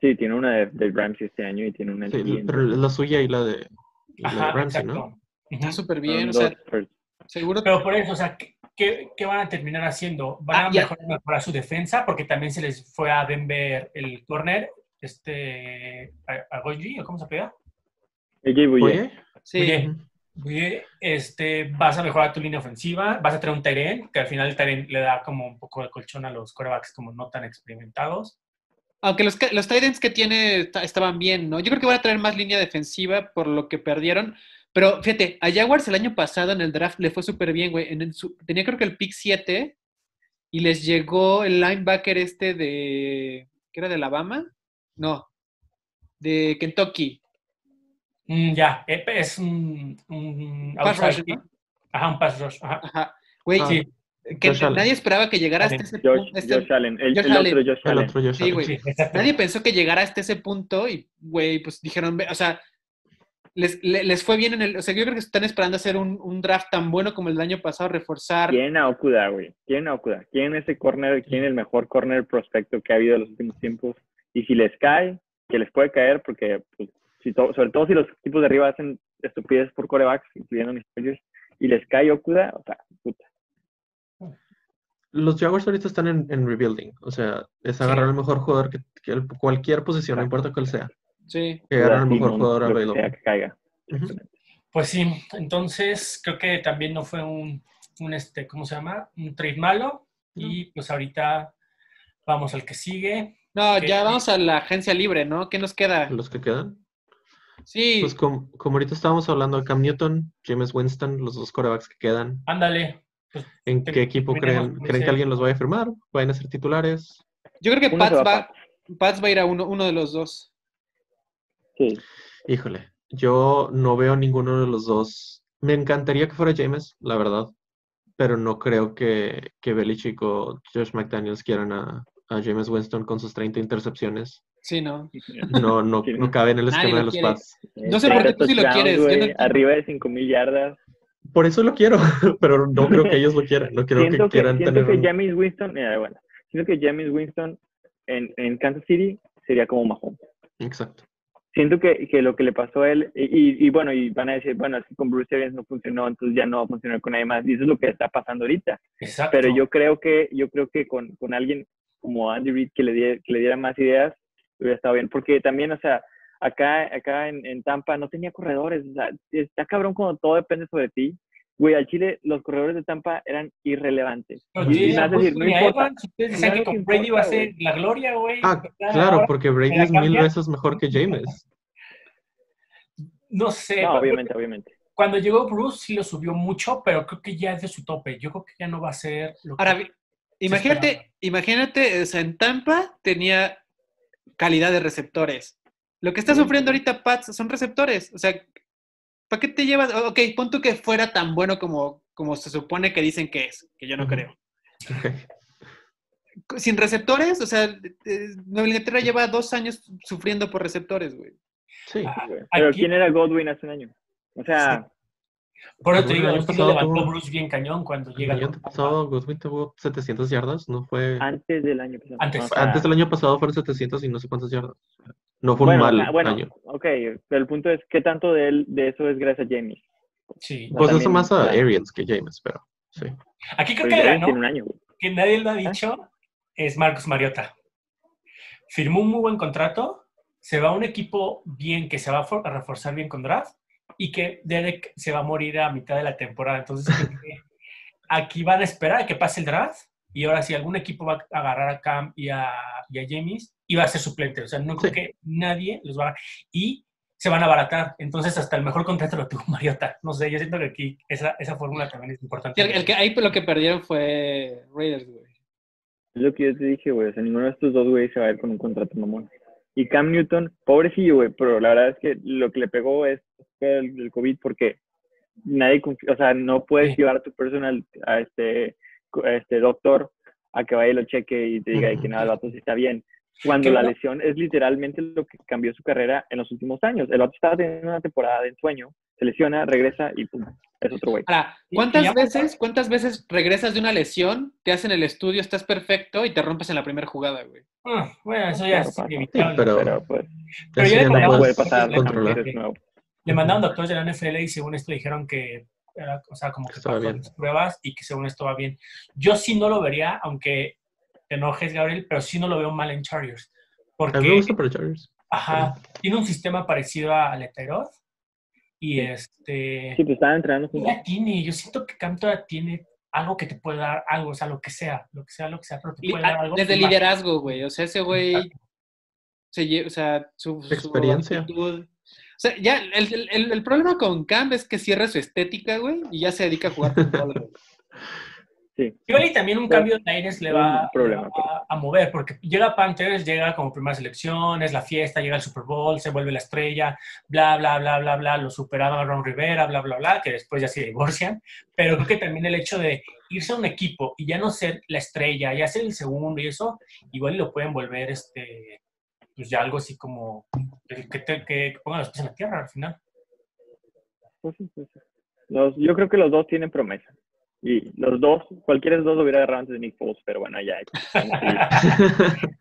Sí, tiene una de, de Ramsey este año y tiene una Sí, siguiente. pero la suya y la de, la de Ajá, Ramsey, exacto. ¿no? Está súper bien, o sea, seguro. Pero por eso, o sea, ¿qué, qué, van a terminar haciendo? ¿Van Ah, a mejorar, mejorar su defensa? Porque también se les fue a Denver el corner, este, a, a Goyi, ¿o cómo se pega? Oye, Sí. Oye, este, vas a mejorar tu línea ofensiva, vas a tener un Tyren, que al final el Tyren le da como un poco de colchón a los corebacks como no tan experimentados. Aunque los, los Titans que tiene esta- estaban bien, ¿no? Yo creo que van a traer más línea defensiva por lo que perdieron. Pero fíjate, a Jaguars el año pasado en el draft le fue súper bien, güey. En el su- tenía creo que el pick 7 y les llegó el linebacker este de. ¿Qué era de Alabama? No, de Kentucky. Mm, ya, eh, es un, un Pass rush. Ajá, un pass rush. Ajá. Ajá. Güey, Ah, Sí, que Josh Allen. nadie esperaba que llegara hasta ese Josh, punto. este- Josh Allen. El, Josh el Allen. otro Josh el Allen. otro Josh Sí, güey. Nadie pensó que llegara hasta ese punto y, güey, pues dijeron, o sea, les, le- les fue bien en el, o sea, yo creo que están esperando hacer un, un draft tan bueno como el del año pasado, reforzar. ¿Quién a Okuda, güey? ¿Quién a Okuda? ¿Quién ese corner? ¿Quién el mejor corner prospecto que ha habido en los últimos tiempos? Y si les cae, que les puede caer, porque pues, si to- sobre todo si los equipos de arriba hacen estupideces por corebacks, incluyendo mis Chargers, y les cae Okuda, o sea, puta. Los Jaguars ahorita están en, en rebuilding. O sea, es agarrar el mejor jugador que, que el- cualquier posición, no importa cuál sea. Sí. Que agarrar el mejor jugador available. que caiga. Pues sí, entonces creo que también no fue un, un este, ¿cómo se llama? Un trade malo. Y pues ahorita vamos al que sigue. No, ya vamos a la agencia libre, ¿no? ¿Qué nos queda? Los que quedan. Sí, Pues com- como ahorita estábamos hablando de Cam Newton, James Winston, los dos corebacks que quedan. Ándale. ¿En qué equipo creen, creen que alguien los vaya a firmar? ¿Vayan a ser titulares? yo creo que Pats va a va, Pats va a ir a uno, uno de los dos. Sí. Híjole, yo no veo ninguno de los dos. Me encantaría que fuera James, la verdad, pero no creo que, que Belichick o Josh McDaniels quieran a, a James Winston con sus 30 intercepciones. Sí, ¿no? No, no, no cabe en el esquema de los quiere. Pats. No sé por qué tú sí lo quieres, no arriba de 5000 yardas. Por eso lo quiero, pero no creo que ellos lo quieran. No creo siento que que, quieran siento tener que James Winston, mira, bueno, siento que James Winston en, en Kansas City sería como Mahomes. Exacto. Siento que, que lo que le pasó a él, y, y- y bueno, y van a decir, bueno, es que con Bruce Arians no funcionó, entonces ya no va a funcionar con nadie más, y eso es lo que está pasando ahorita. exacto. Pero yo creo que, yo creo que con, con alguien como Andy Reid que le, die- que le diera más ideas, hubiera estado bien. Porque también, o sea, acá, acá en, en Tampa no tenía corredores, o sea, está cabrón cuando todo depende sobre ti. güey, al Chile los corredores de Tampa eran irrelevantes. Y decir, no importa. Evans, ustedes decían que con Brady va a ser la gloria, güey. Ah, claro, ahora porque Brady es mil veces mejor que James. No sé. No, obviamente, obviamente. Cuando llegó Bruce sí lo subió mucho, pero creo que ya es de su tope. Yo creo que ya no va a ser lo que... Ahora, imagínate, imagínate, o sea, en Tampa tenía calidad de receptores. Lo que está Sí. sufriendo ahorita Pats son receptores. O sea, ¿para qué te llevas? Ok, pon tú que fuera tan bueno como, como se supone que dicen que es, que yo no creo. Sin receptores, o sea, eh, Nueva Inglaterra lleva dos años sufriendo por receptores, güey. Sí. Ah, güey. Pero Aquí- ¿quién era Godwin hace un año? O sea, Por eso te digo, el año sí lo pasado levantó Bruce bien cañón cuando El llega. año con- pasado Godwin tuvo 700 yardas, no fue... antes del año pasado. Antes. O sea, Antes del año pasado fueron 700 y no sé cuántas yardas. No fue bueno, un mal sea, bueno, año. ok, pero el punto es, ¿qué tanto de, él, de eso es gracias a James? Sí. No, Pues eso más a Arians que James, pero sí. Aquí creo Pero que ganó, un año, que nadie lo ha dicho, es Marcos Mariota. Firmó un muy buen contrato, se va a un equipo bien, que se va a reforzar bien con draft, y que Derek se va a morir a mitad de la temporada. Entonces, aquí van a esperar a que pase el draft, y ahora si algún equipo va a agarrar a Cam y a, y a James, y va a ser suplente. O sea, no creo Sí. que nadie los va a... Y se van a abaratar. Entonces, hasta el mejor contrato lo tuvo Mariota. No sé, yo siento que aquí esa, esa fórmula también es importante. Sí, el, el que ahí lo que perdieron fue Raiders, güey. Es lo que yo te dije, güey. O sea, ninguno de estos dos, güey, se va a ir con un contrato mamón. Y Cam Newton, pobrecillo, güey, pero la verdad es que lo que le pegó es fue el, el COVID porque nadie confía, o sea, no puedes Sí. llevar a tu personal, a este, a este doctor, a que vaya y lo cheque y te diga de que nada, el vato sí está bien. Cuando la lesión es literalmente lo que cambió su carrera en los últimos años. El vato estaba teniendo una temporada de ensueño, se lesiona, regresa y pum, es otro güey. Ahora, ¿cuántas ya- veces, cuántas veces regresas de una lesión, te hacen el estudio, estás perfecto y te rompes en la primera jugada, güey? Ah, bueno, eso ya Claro, es pasa. inevitable. pero- Pero pues, Pero ya ya no puede pasar controlar. Porque. Le mandaron doctores de la NFL y según esto dijeron que era, o sea, como que Estaba bien. pruebas y que según esto va bien. Yo sí no lo vería, aunque te enojes, Gabriel, pero sí no lo veo mal en Chargers. A mí me Porque, gusta para Chargers. ajá, tiene un sistema parecido a Leterod y este... Sí, pues estaban entrenando juntos. Ya tiene, yo siento que Cam todavía tiene algo que te puede dar algo, o sea, lo que sea, lo que sea, lo que sea, pero te puede dar algo. Desde liderazgo, güey. O sea, ese güey, se o sea, su, su Experiencia. actitud. O sea, ya, el, el- el problema con Cam es que cierra su estética, güey, y ya se dedica a jugar fútbol, güey. Sí. Igual y también un cambio de aires le va, problema, le va a mover, porque llega Panthers, llega como primera selección, es la fiesta, llega el Super Bowl, se vuelve la estrella, bla, bla, bla, bla, bla, lo superaba Ron Rivera, bla, bla, bla, que después ya se divorcian, pero creo que también el hecho de irse a un equipo y ya no ser la estrella, ya ser el segundo y eso, igual y lo pueden volver, este, pues ya algo así como que, que, te- que pongan los pies en la tierra al final. Pues sí, pues sí. Los, yo creo que los dos tienen promesa. Y los dos, cualquiera de los dos lo hubiera agarrado antes de Nick Foles, pero bueno, ya.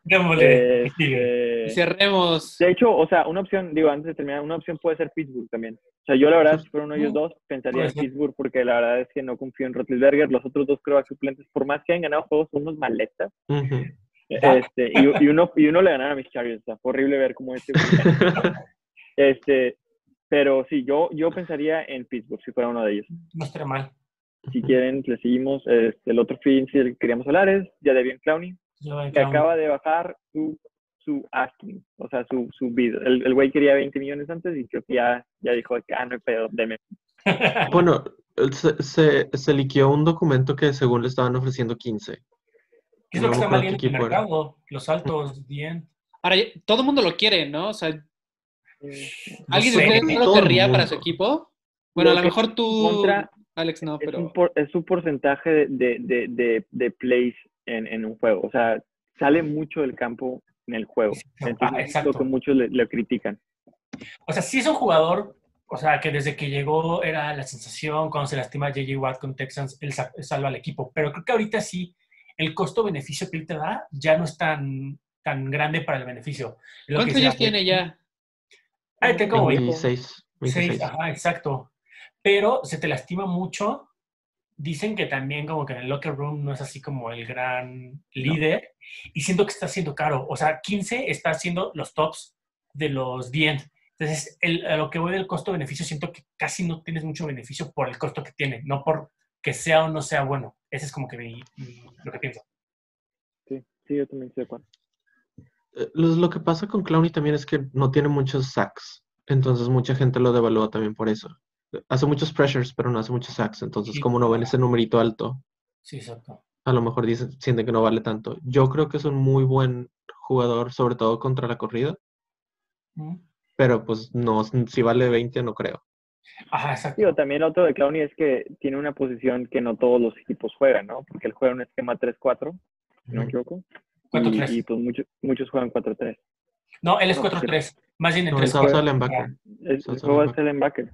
Démosle. Este, Y cerremos. de hecho, o sea, una opción, digo, antes de terminar, una opción puede ser Pittsburgh también. O sea, yo la verdad, si fuera uno de ellos dos, pensaría en. Pittsburgh porque la verdad es que no confío en Roethlisberger. Los otros dos creo suplentes, por más que hayan ganado juegos, son unos maletas. Ujú. Este, y, y uno, y uno le ganaron a mis Chargers. O sea, fue horrible ver cómo este. este pero sí, yo, yo pensaría en Pittsburgh si fuera uno de ellos. No estaría mal. Si quieren, le seguimos. Este, el otro fin el que queríamos hablar es ya de Clowney, voy a que acaba de bajar su, su asking, o sea, su, su bid. El, el güey quería 20 millones antes y creo que ya, ya dijo que, ah, no hay pedo, deme. Bueno, se, se, se liqueó un documento que según le estaban ofreciendo 15. ¿Qué es lo que está qué en el mercado? Los altos, bien. Ahora, todo el mundo lo quiere, ¿no? O sea, No ¿alguien sé. de ustedes no lo querría para su equipo? Bueno, a Lo mejor tú, contra- Alex, no, Es, pero... un por- es un porcentaje de, de, de, de, de plays en, en un juego. O sea, sale mucho del campo en el juego. Ah, Entonces, es exacto. lo que muchos le, le critican. O sea, sí es un jugador, o sea, que desde que llegó era la sensación, cuando se lastima J.J. Watt con Texans, él sa- salva al equipo. Pero creo que ahorita sí, el costo-beneficio que él te da ya no es tan, tan grande para el beneficio. Lo ¿Cuántos años tiene ya? Ah, tengo como 26. 26. Seis, ajá, exacto. Pero se te lastima mucho. Dicen que también como que en el locker room no es así como el gran líder. Y siento que está siendo caro. O sea, 15 está haciendo los tops de los 10. Entonces, el- a lo que voy del costo-beneficio, siento que casi no tienes mucho beneficio por el costo que tiene, no por que sea o no sea bueno. Ese es como que mi- mi- lo que pienso. Sí, sí, yo también estoy de acuerdo. Eh, Lo, lo que pasa con Clowney también es que no tiene muchos sacks. Entonces mucha gente lo devalúa también por eso. Hace muchos pressures, pero no hace muchos sacks. Entonces, Sí. como no ven ese numerito alto, Sí, exacto. a lo mejor dicen, sienten que no vale tanto. Yo creo que es un muy buen jugador, sobre todo contra la corrida. Mm. Pero pues no, si vale 20, no creo. Ajá, exacto. Digo, también lo otro de Clowney es que tiene una posición que no todos los equipos juegan, ¿no? Porque él juega un esquema 3-4, si no me equivoco. 4-3. Y, y, pues muchos, muchos juegan 4-3. No, él es No, 4-3. Más bien en No, 3 es el juego solo es el linebacker.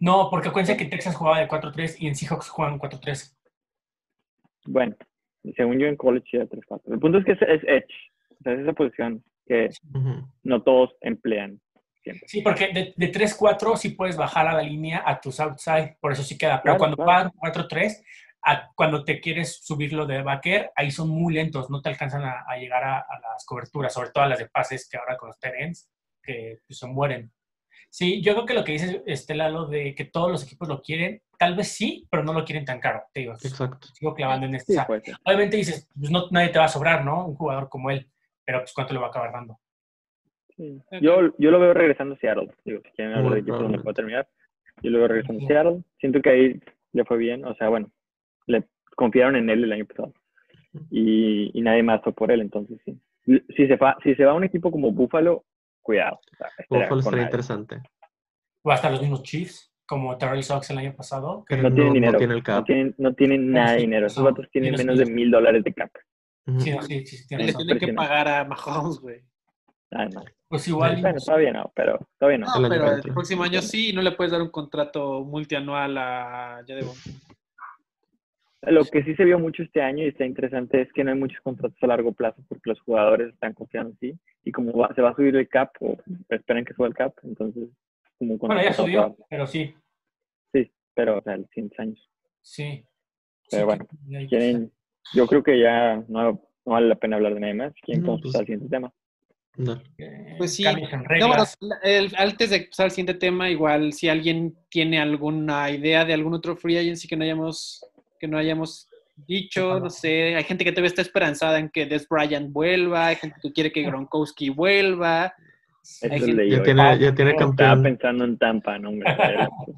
No, porque acuérdense que en Texas jugaba de 4-3 y en Seahawks juegan 4-3. Bueno, según yo en college era 3-4. El punto es que es, es edge. O sea, es esa posición que Ujú. no todos emplean siempre. Sí, porque de, de 3-4 sí puedes bajar a la línea a tus outside, por eso sí queda. Pero Claro, cuando claro. van 4-3, a- cuando te quieres subirlo de backer, ahí son muy lentos, no te alcanzan a, a llegar a, a las coberturas, sobre todo a las de pases que ahora con los TNs, que pues, se mueren. Sí, yo creo que lo que dice Estela, lo de que todos los equipos lo quieren, tal vez sí, pero no lo quieren tan caro. Te digo, Exacto. sigo clavando en este. Sí, obviamente dices, pues no, nadie te va a sobrar, ¿no? Un jugador como él, pero pues cuánto le va a acabar dando. Sí. Yo, yo lo veo regresando a Seattle. Digo, si quieren hablar de equipos donde puedo terminar, yo lo veo regresando a Seattle. Siento que ahí le fue bien. O sea, bueno, le confiaron en él el año pasado. Y, y nadie más fue por él, entonces sí. Si se, va, si se va a un equipo como Buffalo, cuidado. O sea, Buffalo nadie. interesante. O hasta los mismos Chiefs, como Terrell Sox el año pasado. que- Pero No tienen dinero. tiene el No cap. tienen, no tienen nada de sí, dinero. Esos no, vatos tienen menos de mil dólares de cap. Sí, no, sí, sí, Le tienen que pagar a Mahomes, güey. Pues igual. Bueno, todavía no, pero todavía no. No, El año pero el próximo año sí, no le puedes dar un contrato multianual a Jadevon. Lo que sí se vio mucho este año y está interesante es que no hay muchos contratos a largo plazo porque los jugadores están confiando en sí. Y como va- se va a subir el cap, o esperan que suba el cap, entonces como un Bueno, ya subió, pero sí, Sí, pero o sea, los siguientes años. sí. Pero Sí, bueno, que- Quieren, yo creo que ya no, no vale la pena hablar de nada más. Quieren No, pues- al siguiente tema. Eh, Pues sí. en No, reglas. la- el- antes de pasar al siguiente tema, igual si alguien tiene alguna idea de algún otro free agency que no hayamos, que no hayamos dicho, no sé, hay gente que todavía está esperanzada en que Des Bryant vuelva, hay gente que quiere que Gronkowski vuelva. Hay gente- Ya tiene, ya tiene Estaba campeón. pensando en Tampa, no hombre.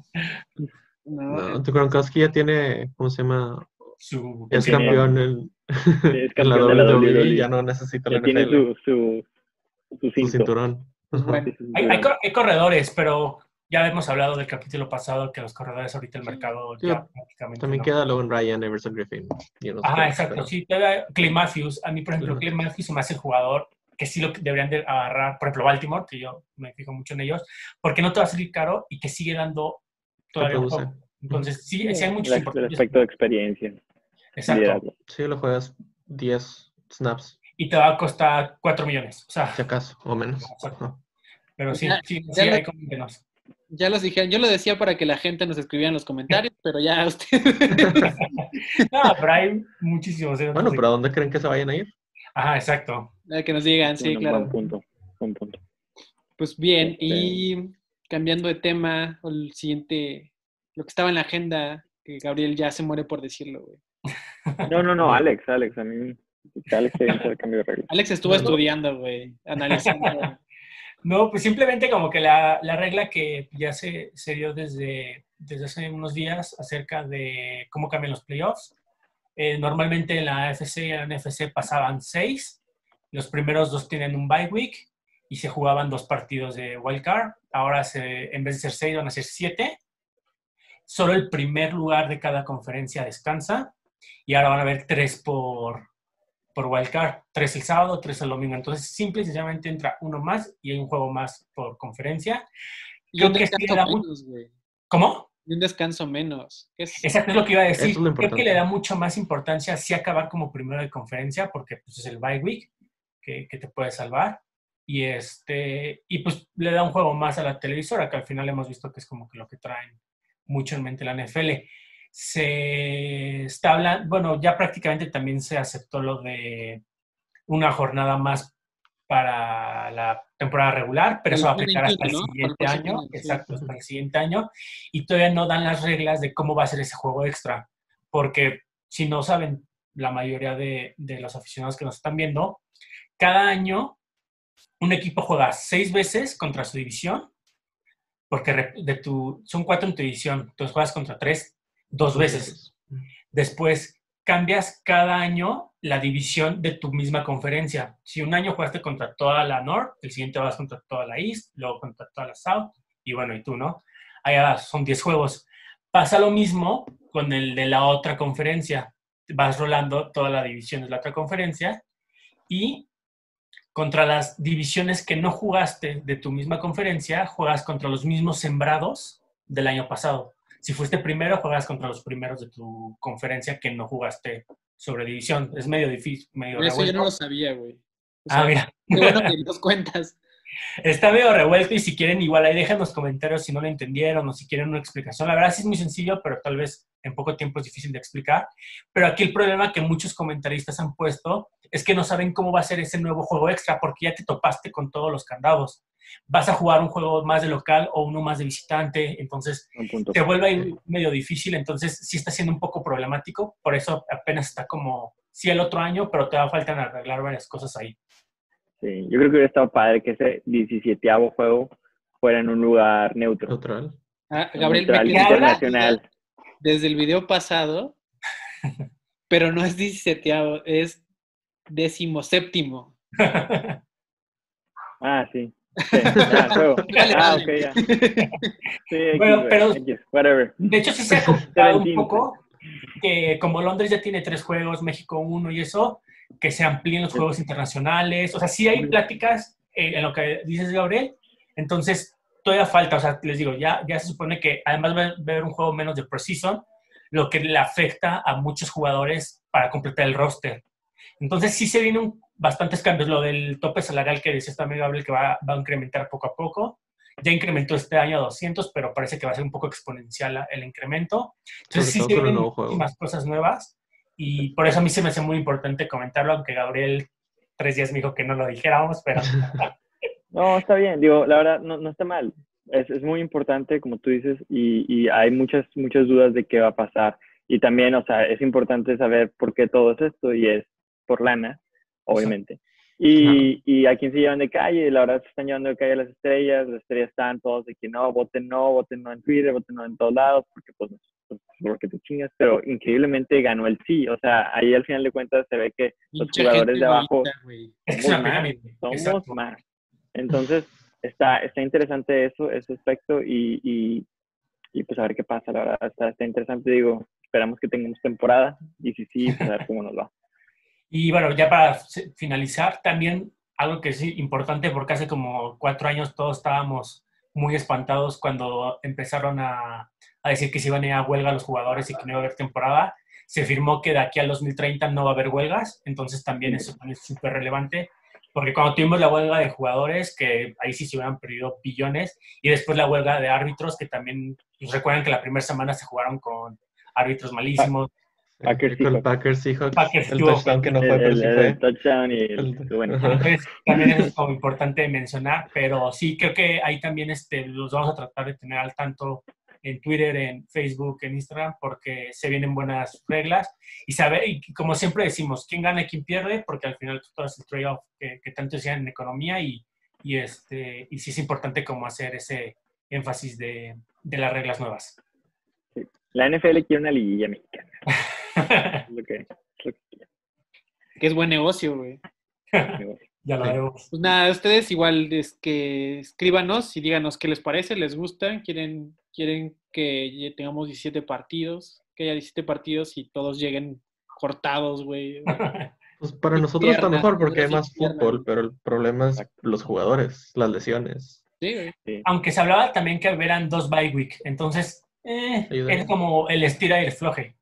¿no? No, tu Gronkowski ya tiene, ¿cómo se llama? Su- Es tiene- campeón en, es en la campeón de la WWE, WWE. ya no necesita la Ya tiene NFL, su, su, su su cinto. cinturón. Bueno, Hay, corredores, pero ya hemos hablado del capítulo pasado que los corredores ahorita el mercado Sí, ya prácticamente. También no. queda Logan Ryan, Everson Griffin. Ajá, exacto. pero- Sí, todavía Clay Matthews. A mí, por ejemplo, Clay Clay Matthews se me hace el jugador que sí lo que deberían de agarrar, por ejemplo, Baltimore, que yo me fijo mucho en ellos, porque no te va a salir caro y que sigue dando todavía un. Entonces, sí, sí hay muchos El, aspecto de experiencia. Exacto. liderazgo. Sí, lo juegas 10 snaps, Y te va a costar 4 millones. O sea, si acaso, o menos. Pero sí, Ya- sí, ya sí, lo- hay. Ya los dije, yo lo decía para que la gente nos escribiera en los comentarios, pero ya ustedes. No, pero hay muchísimos. ¿eh? Bueno, pero ¿a dónde creen que se vayan a ir? Ajá, exacto. que nos digan, sí, Bueno, claro. Buen punto. Buen punto. Pues bien, Este- y cambiando de tema, el siguiente, lo que estaba en la agenda, que Gabriel ya se muere por decirlo, güey. No, no, no, Alex, Alex, a mí. Alex se hizo el cambio de regla. Alex estuvo No. estudiando, güey, analizando. No, pues simplemente como que la, la regla que ya se, se dio desde, desde hace unos días acerca de cómo cambian los playoffs. Eh, normalmente en la AFC y en la NFC pasaban seis. Los primeros dos tienen un bye week y se jugaban dos partidos de wild card. Ahora se, en vez de ser seis van a ser siete. Solo el primer lugar de cada conferencia descansa y ahora van a haber tres por, por wildcard. Tres el sábado, tres el domingo. Entonces, simple y sencillamente entra uno más y hay un juego más por conferencia. Y Creo un que sí menos, güey. ¿Cómo? Y un descanso menos. ¿Qué es? Exacto es lo que iba a decir. es Creo que le da mucho más importancia sí acabar como primero de conferencia porque pues, es el bye week que, que te puede salvar. Y, este, y pues le da un juego más a la televisora, que al final hemos visto que es como que lo que traen mucho en mente la NFL. Se está hablando, bueno, ya prácticamente también se aceptó lo de una jornada más para la temporada regular, pero eso va a aplicar hasta el 2021, ¿no? siguiente año, exacto, hasta el siguiente año, y todavía no dan las reglas de cómo va a ser ese juego extra, porque si no saben la mayoría de, de los aficionados que nos están viendo, cada año un equipo juega seis veces contra su división, porque de tu, son cuatro en tu división, entonces juegas contra tres dos veces. Después cambias cada año la división de tu misma conferencia. Si un año jugaste contra toda la North, el siguiente vas contra toda la East, luego contra toda la South, y bueno, y tú, ¿no? Allá son 10 juegos. Pasa lo mismo con el de la otra conferencia. Vas rolando toda la división de la otra conferencia y contra las divisiones que no jugaste de tu misma conferencia, juegas contra los mismos sembrados del año pasado. Si fuiste primero, juegas contra los primeros de tu conferencia que no jugaste sobre división. Es medio difícil, medio eso yo no lo sabía, güey. O Ah, mira. Qué bueno que nos cuentas. Está medio revuelto y si quieren, igual ahí dejen los comentarios si no lo entendieron o si quieren una explicación. La verdad sí es muy sencillo, pero tal vez en poco tiempo es difícil de explicar. Pero aquí el problema que muchos comentaristas han puesto es que no saben cómo va a ser ese nuevo juego extra porque ya te topaste con todos los candados. Vas a jugar un juego más de local o uno más de visitante, entonces te vuelve ahí medio difícil, entonces sí está siendo un poco problemático, por eso apenas está como, sí el otro año, pero te va a faltan arreglar varias cosas ahí. Sí, yo creo que hubiera estado padre que ese 17 juego fuera en un lugar neutro. Neutral. Ah, Gabriel, neutral, internacional. desde el video pasado, pero no es 17, es decimoséptimo. Ah, sí. Sí, ya, juego. Dale, Ah, dale. ok, ya. Sí, Bueno, pero- X, whatever. De hecho, sí se ha complicado un poco que como Londres ya tiene tres juegos, México uno y eso, que se amplíen los juegos internacionales. O sea, sí hay pláticas eh, en lo que dices, Gabriel. Entonces, todavía falta. O sea, les digo, ya, ya se supone que además va a haber un juego menos de Precision, lo que le afecta a muchos jugadores para completar el roster. Entonces, sí se vienen bastantes cambios. Lo del tope salarial que decías también, Gabriel, que va, va a incrementar poco a poco. Ya incrementó este año a 200, pero parece que va a ser un poco exponencial el incremento. Entonces, sí se vienen muchísimas cosas nuevas y por eso a mí se me hace muy importante comentarlo, aunque Gabriel tres días me dijo que no lo dijéramos, pero No, está bien. Digo, la verdad, no, no está mal. Es, es muy importante, como tú dices, y, y hay muchas, muchas dudas de qué va a pasar. Y también, o sea, es importante saber por qué todo es esto, y es por lana, obviamente. Y, y a quién se llevan de calle, la verdad se están llevando de calle las estrellas, las estrellas están todos de que no, voten no, voten no en Twitter, voten no en todos lados, porque pues, pues, porque te chingas, pero increíblemente ganó el sí, o sea, ahí al final de cuentas se ve que los Pinche jugadores de abajo bonita, somos más, Exacto. Entonces, está, está interesante eso, ese aspecto, y, y, y, pues a ver qué pasa, la verdad, está, está interesante, digo, esperamos que tengamos temporada, y si sí, pues a ver cómo nos va. Y bueno, ya para finalizar, también algo que es importante, porque hace como cuatro años todos estábamos muy espantados cuando empezaron a, a decir que se iban a ir a huelga los jugadores y que no iba a haber temporada. Se firmó que de aquí al 2030 no va a haber huelgas, entonces también eso también es súper relevante, porque cuando tuvimos la huelga de jugadores, que ahí sí se hubieran perdido billones, y después la huelga de árbitros, que también, pues recuerdan que la primera semana se jugaron con árbitros malísimos, Packers, Con Seahawks. Packers, Seahawks. Packers el touchdown que no El, fue, pero el- sí el touchdown y el, El- bueno. Entonces, también es como importante mencionar, pero sí creo que ahí también este, los vamos a tratar de tener al tanto en Twitter, en Facebook, en Instagram, porque se vienen buenas reglas y saber, y como siempre decimos, quién gana y quién pierde, porque al final todo es el trade-off que, que tanto decían en economía y, y, este, y sí es importante como hacer ese énfasis de, de las reglas nuevas. la NFL quiere una liguilla mexicana, es lo que, es lo que quiere. Que es buen negocio, güey. Ya Sí. haremos. Pues nada, ustedes igual es que escríbanos y díganos qué les parece, les gusta, quieren, quieren que tengamos 17 partidos, que haya 17 partidos y todos lleguen cortados, güey. Pues para Y nosotros está mejor porque hay más fútbol, pero el problema es los jugadores, las lesiones. Sí, güey. Sí. Aunque se hablaba también que verán dos bye week, entonces eh, es como el estira y el floje.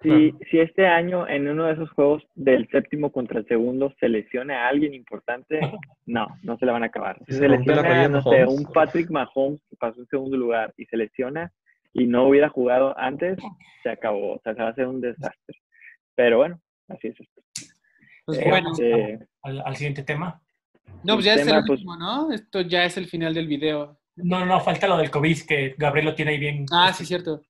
Si, si este año en uno de esos juegos del séptimo contra el segundo se lesiona a alguien importante, no, no se la van a acabar. Si se, se lesiona, no sé, un Patrick Mahomes que pasó en segundo lugar y se lesiona y no hubiera jugado antes, se acabó. O sea, se va a hacer un desastre. Pero bueno, así es esto. Pues Eh, bueno, eh, Al, al siguiente tema. No, pues ya es el tema, pues- último, ¿no? Esto ya es el final del video. No, no, falta lo del COVID, que Gabriel lo tiene ahí bien. Ah, sí, cierto.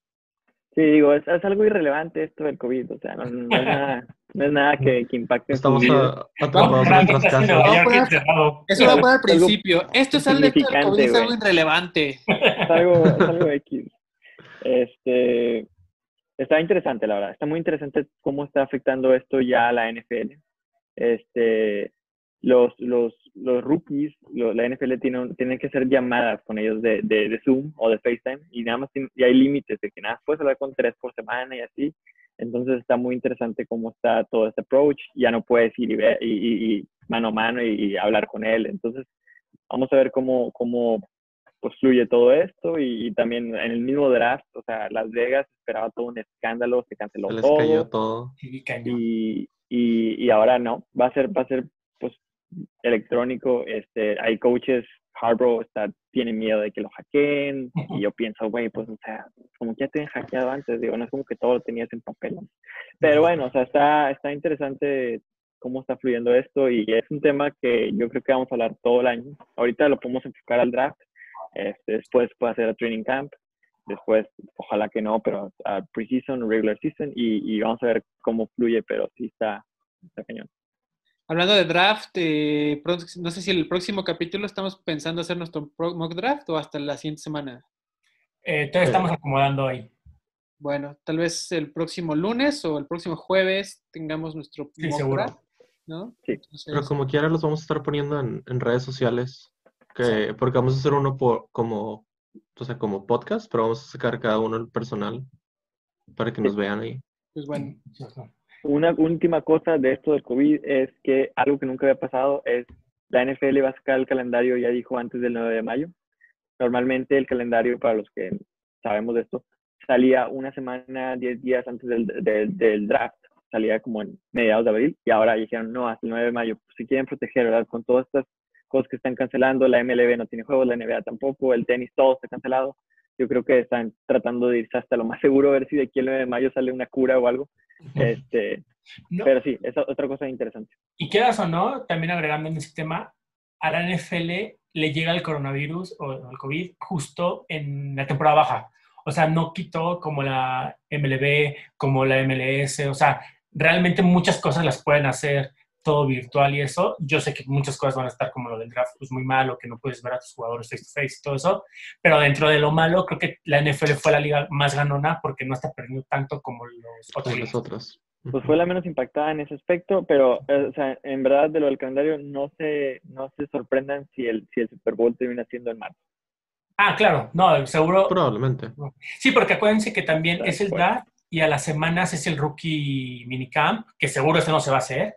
Sí, digo, es, es algo irrelevante esto del COVID, o sea, no, no es nada, no es nada que, que impacte en Estamos a- atrapados en nuestras casas. Eso lo voy a poner al Algo principio. Esto es algo, del COVID es algo irrelevante. es algo, es algo X. Este, está interesante, la verdad. Está muy interesante cómo está afectando esto ya a la NFL. Este, los, los, los rookies, lo- la NFL tiene, un- tiene que hacer llamadas con ellos de, de, de Zoom o de FaceTime y nada más tiene- y hay límites de que nada, puedes hablar con tres por semana y así. Entonces está muy interesante cómo está todo este approach. Ya no puedes ir y, ver- y, y- y mano a mano y, y hablar con él. Entonces vamos a ver cómo, cómo pues fluye todo esto y, y también en el mismo draft, o sea, Las Vegas esperaba todo un escándalo, se canceló Se les todo cayó todo. Y, y, y ahora no, va a ser, va a ser electrónico, este, hay coaches, Harbaugh está, tiene miedo de que lo hackeen y yo pienso, güey, pues o sea, como que ya te han hackeado antes, digo, no es como que todo lo tenías en papel, ¿no? pero bueno, o sea, está, está interesante cómo está fluyendo esto y es un tema que yo creo que vamos a hablar todo el año, ahorita lo podemos enfocar al draft, este, después puede hacer a training camp, después ojalá que no, pero a preseason, regular season y, y vamos a ver cómo fluye, pero sí está, está cañón. Hablando de draft, eh, no sé si el próximo capítulo estamos pensando hacer nuestro mock draft o hasta la siguiente semana. Eh, todavía estamos acomodando ahí. Bueno, tal vez el próximo lunes o el próximo jueves tengamos nuestro Sí, mock seguro. draft, ¿no? Sí. Entonces, Pero como quiera los vamos a estar poniendo en, en redes sociales. Que, porque vamos a hacer uno por, como, o sea, como podcast, pero vamos a sacar cada uno el personal para que nos vean ahí. pues bueno, Una última cosa de esto del COVID es que algo que nunca había pasado es la NFL va a sacar el calendario, ya dijo antes del 9 de mayo. Normalmente el calendario, para los que sabemos de esto, salía una semana, 10 días antes del, del, draft. Salía como en mediados de abril y ahora dijeron, no, hasta el 9 de mayo. Pues, si quieren proteger, ¿verdad? Con todas estas cosas que están cancelando, la MLB no tiene juegos, la NBA tampoco, el tenis, todo está cancelado. Yo creo que están tratando de irse hasta lo más seguro, a ver si de aquí al 9 de mayo sale una cura o algo. Este, No, pero sí, es otra cosa interesante. Y quieras o no, también agregando en ese tema, a la NFL le llega el coronavirus o el COVID justo en la temporada baja. O sea, no quitó como la MLB, como la MLS. O sea, realmente muchas cosas las pueden hacer todo virtual y eso. Yo sé que muchas cosas van a estar como lo del draft, pues muy malo, que no puedes ver a tus jugadores face to face y todo eso. Pero dentro de lo malo, creo que la NFL fue la liga más ganona porque no está perdiendo tanto como los otros. Los. Pues fue la menos impactada en ese aspecto, pero eh, o sea, en verdad de lo del calendario no se, no se sorprendan si el, si el Super Bowl termina siendo en marzo. Ah, claro, no, seguro. Probablemente. Sí, porque acuérdense que también es el draft y a las semanas es el rookie minicamp, que seguro eso no se va a hacer.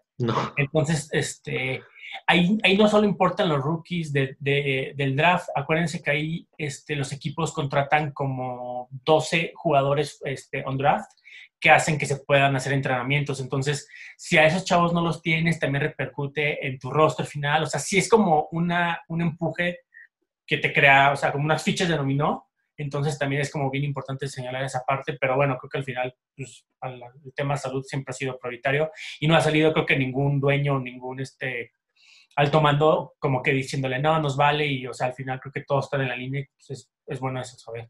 Entonces, este, ahí, ahí no solo importan los rookies de- de- del draft, acuérdense que ahí este, los equipos contratan como 12 jugadores este, on draft que hacen que se puedan hacer entrenamientos. Entonces, si a esos chavos no los tienes, también repercute en tu roster final. O sea, sí es como una, un empuje que te crea, o sea, como unas fichas de dominó. Entonces también es como bien importante señalar esa parte, pero bueno, creo que al final pues, al- el tema salud siempre ha sido prioritario y no ha salido creo que ningún dueño, ningún este alto mando como que diciéndole no, nos vale y o sea, al final creo que todos están en la línea y pues, es, es bueno eso saber.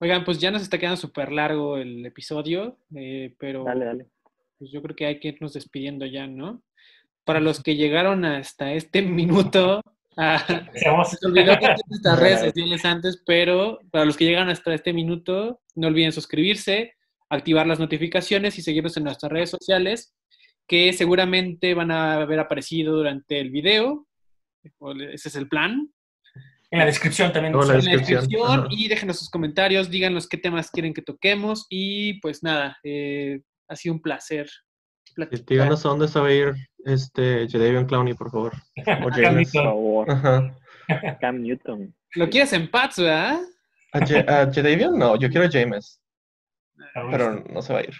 oigan, pues ya nos está quedando súper largo el episodio, eh, pero Dale, dale. pues yo creo que hay que irnos despidiendo ya, ¿no? Para los que llegaron hasta este minuto, ah, se olvidó que nuestras redes sociales antes, pero para los que llegaron hasta este minuto, no olviden suscribirse, activar las notificaciones y seguirnos en nuestras redes sociales, que seguramente van a haber aparecido durante el video. Ese es el plan. En la descripción también. En la descripción, descripción ajá. y déjenos sus comentarios, díganos qué temas quieren que toquemos y pues nada, eh, ha sido un placer. Platicar. díganos a dónde se va a ir este Jadavion Clowney, por favor. O Cam James. Por Newton. favor, Ajá. Cam Newton. Lo quieres en Pats, ¿verdad? ¿A, Ja- a Jadavion? No, yo quiero a James, Ah, pero no se va a ir.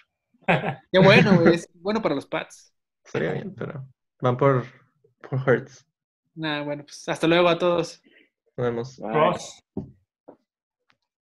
Qué bueno, es bueno para los Pats. Sería bien, pero van por, por Hurts. Nada, bueno, pues hasta luego a todos. Nos vemos. Bye. Cross.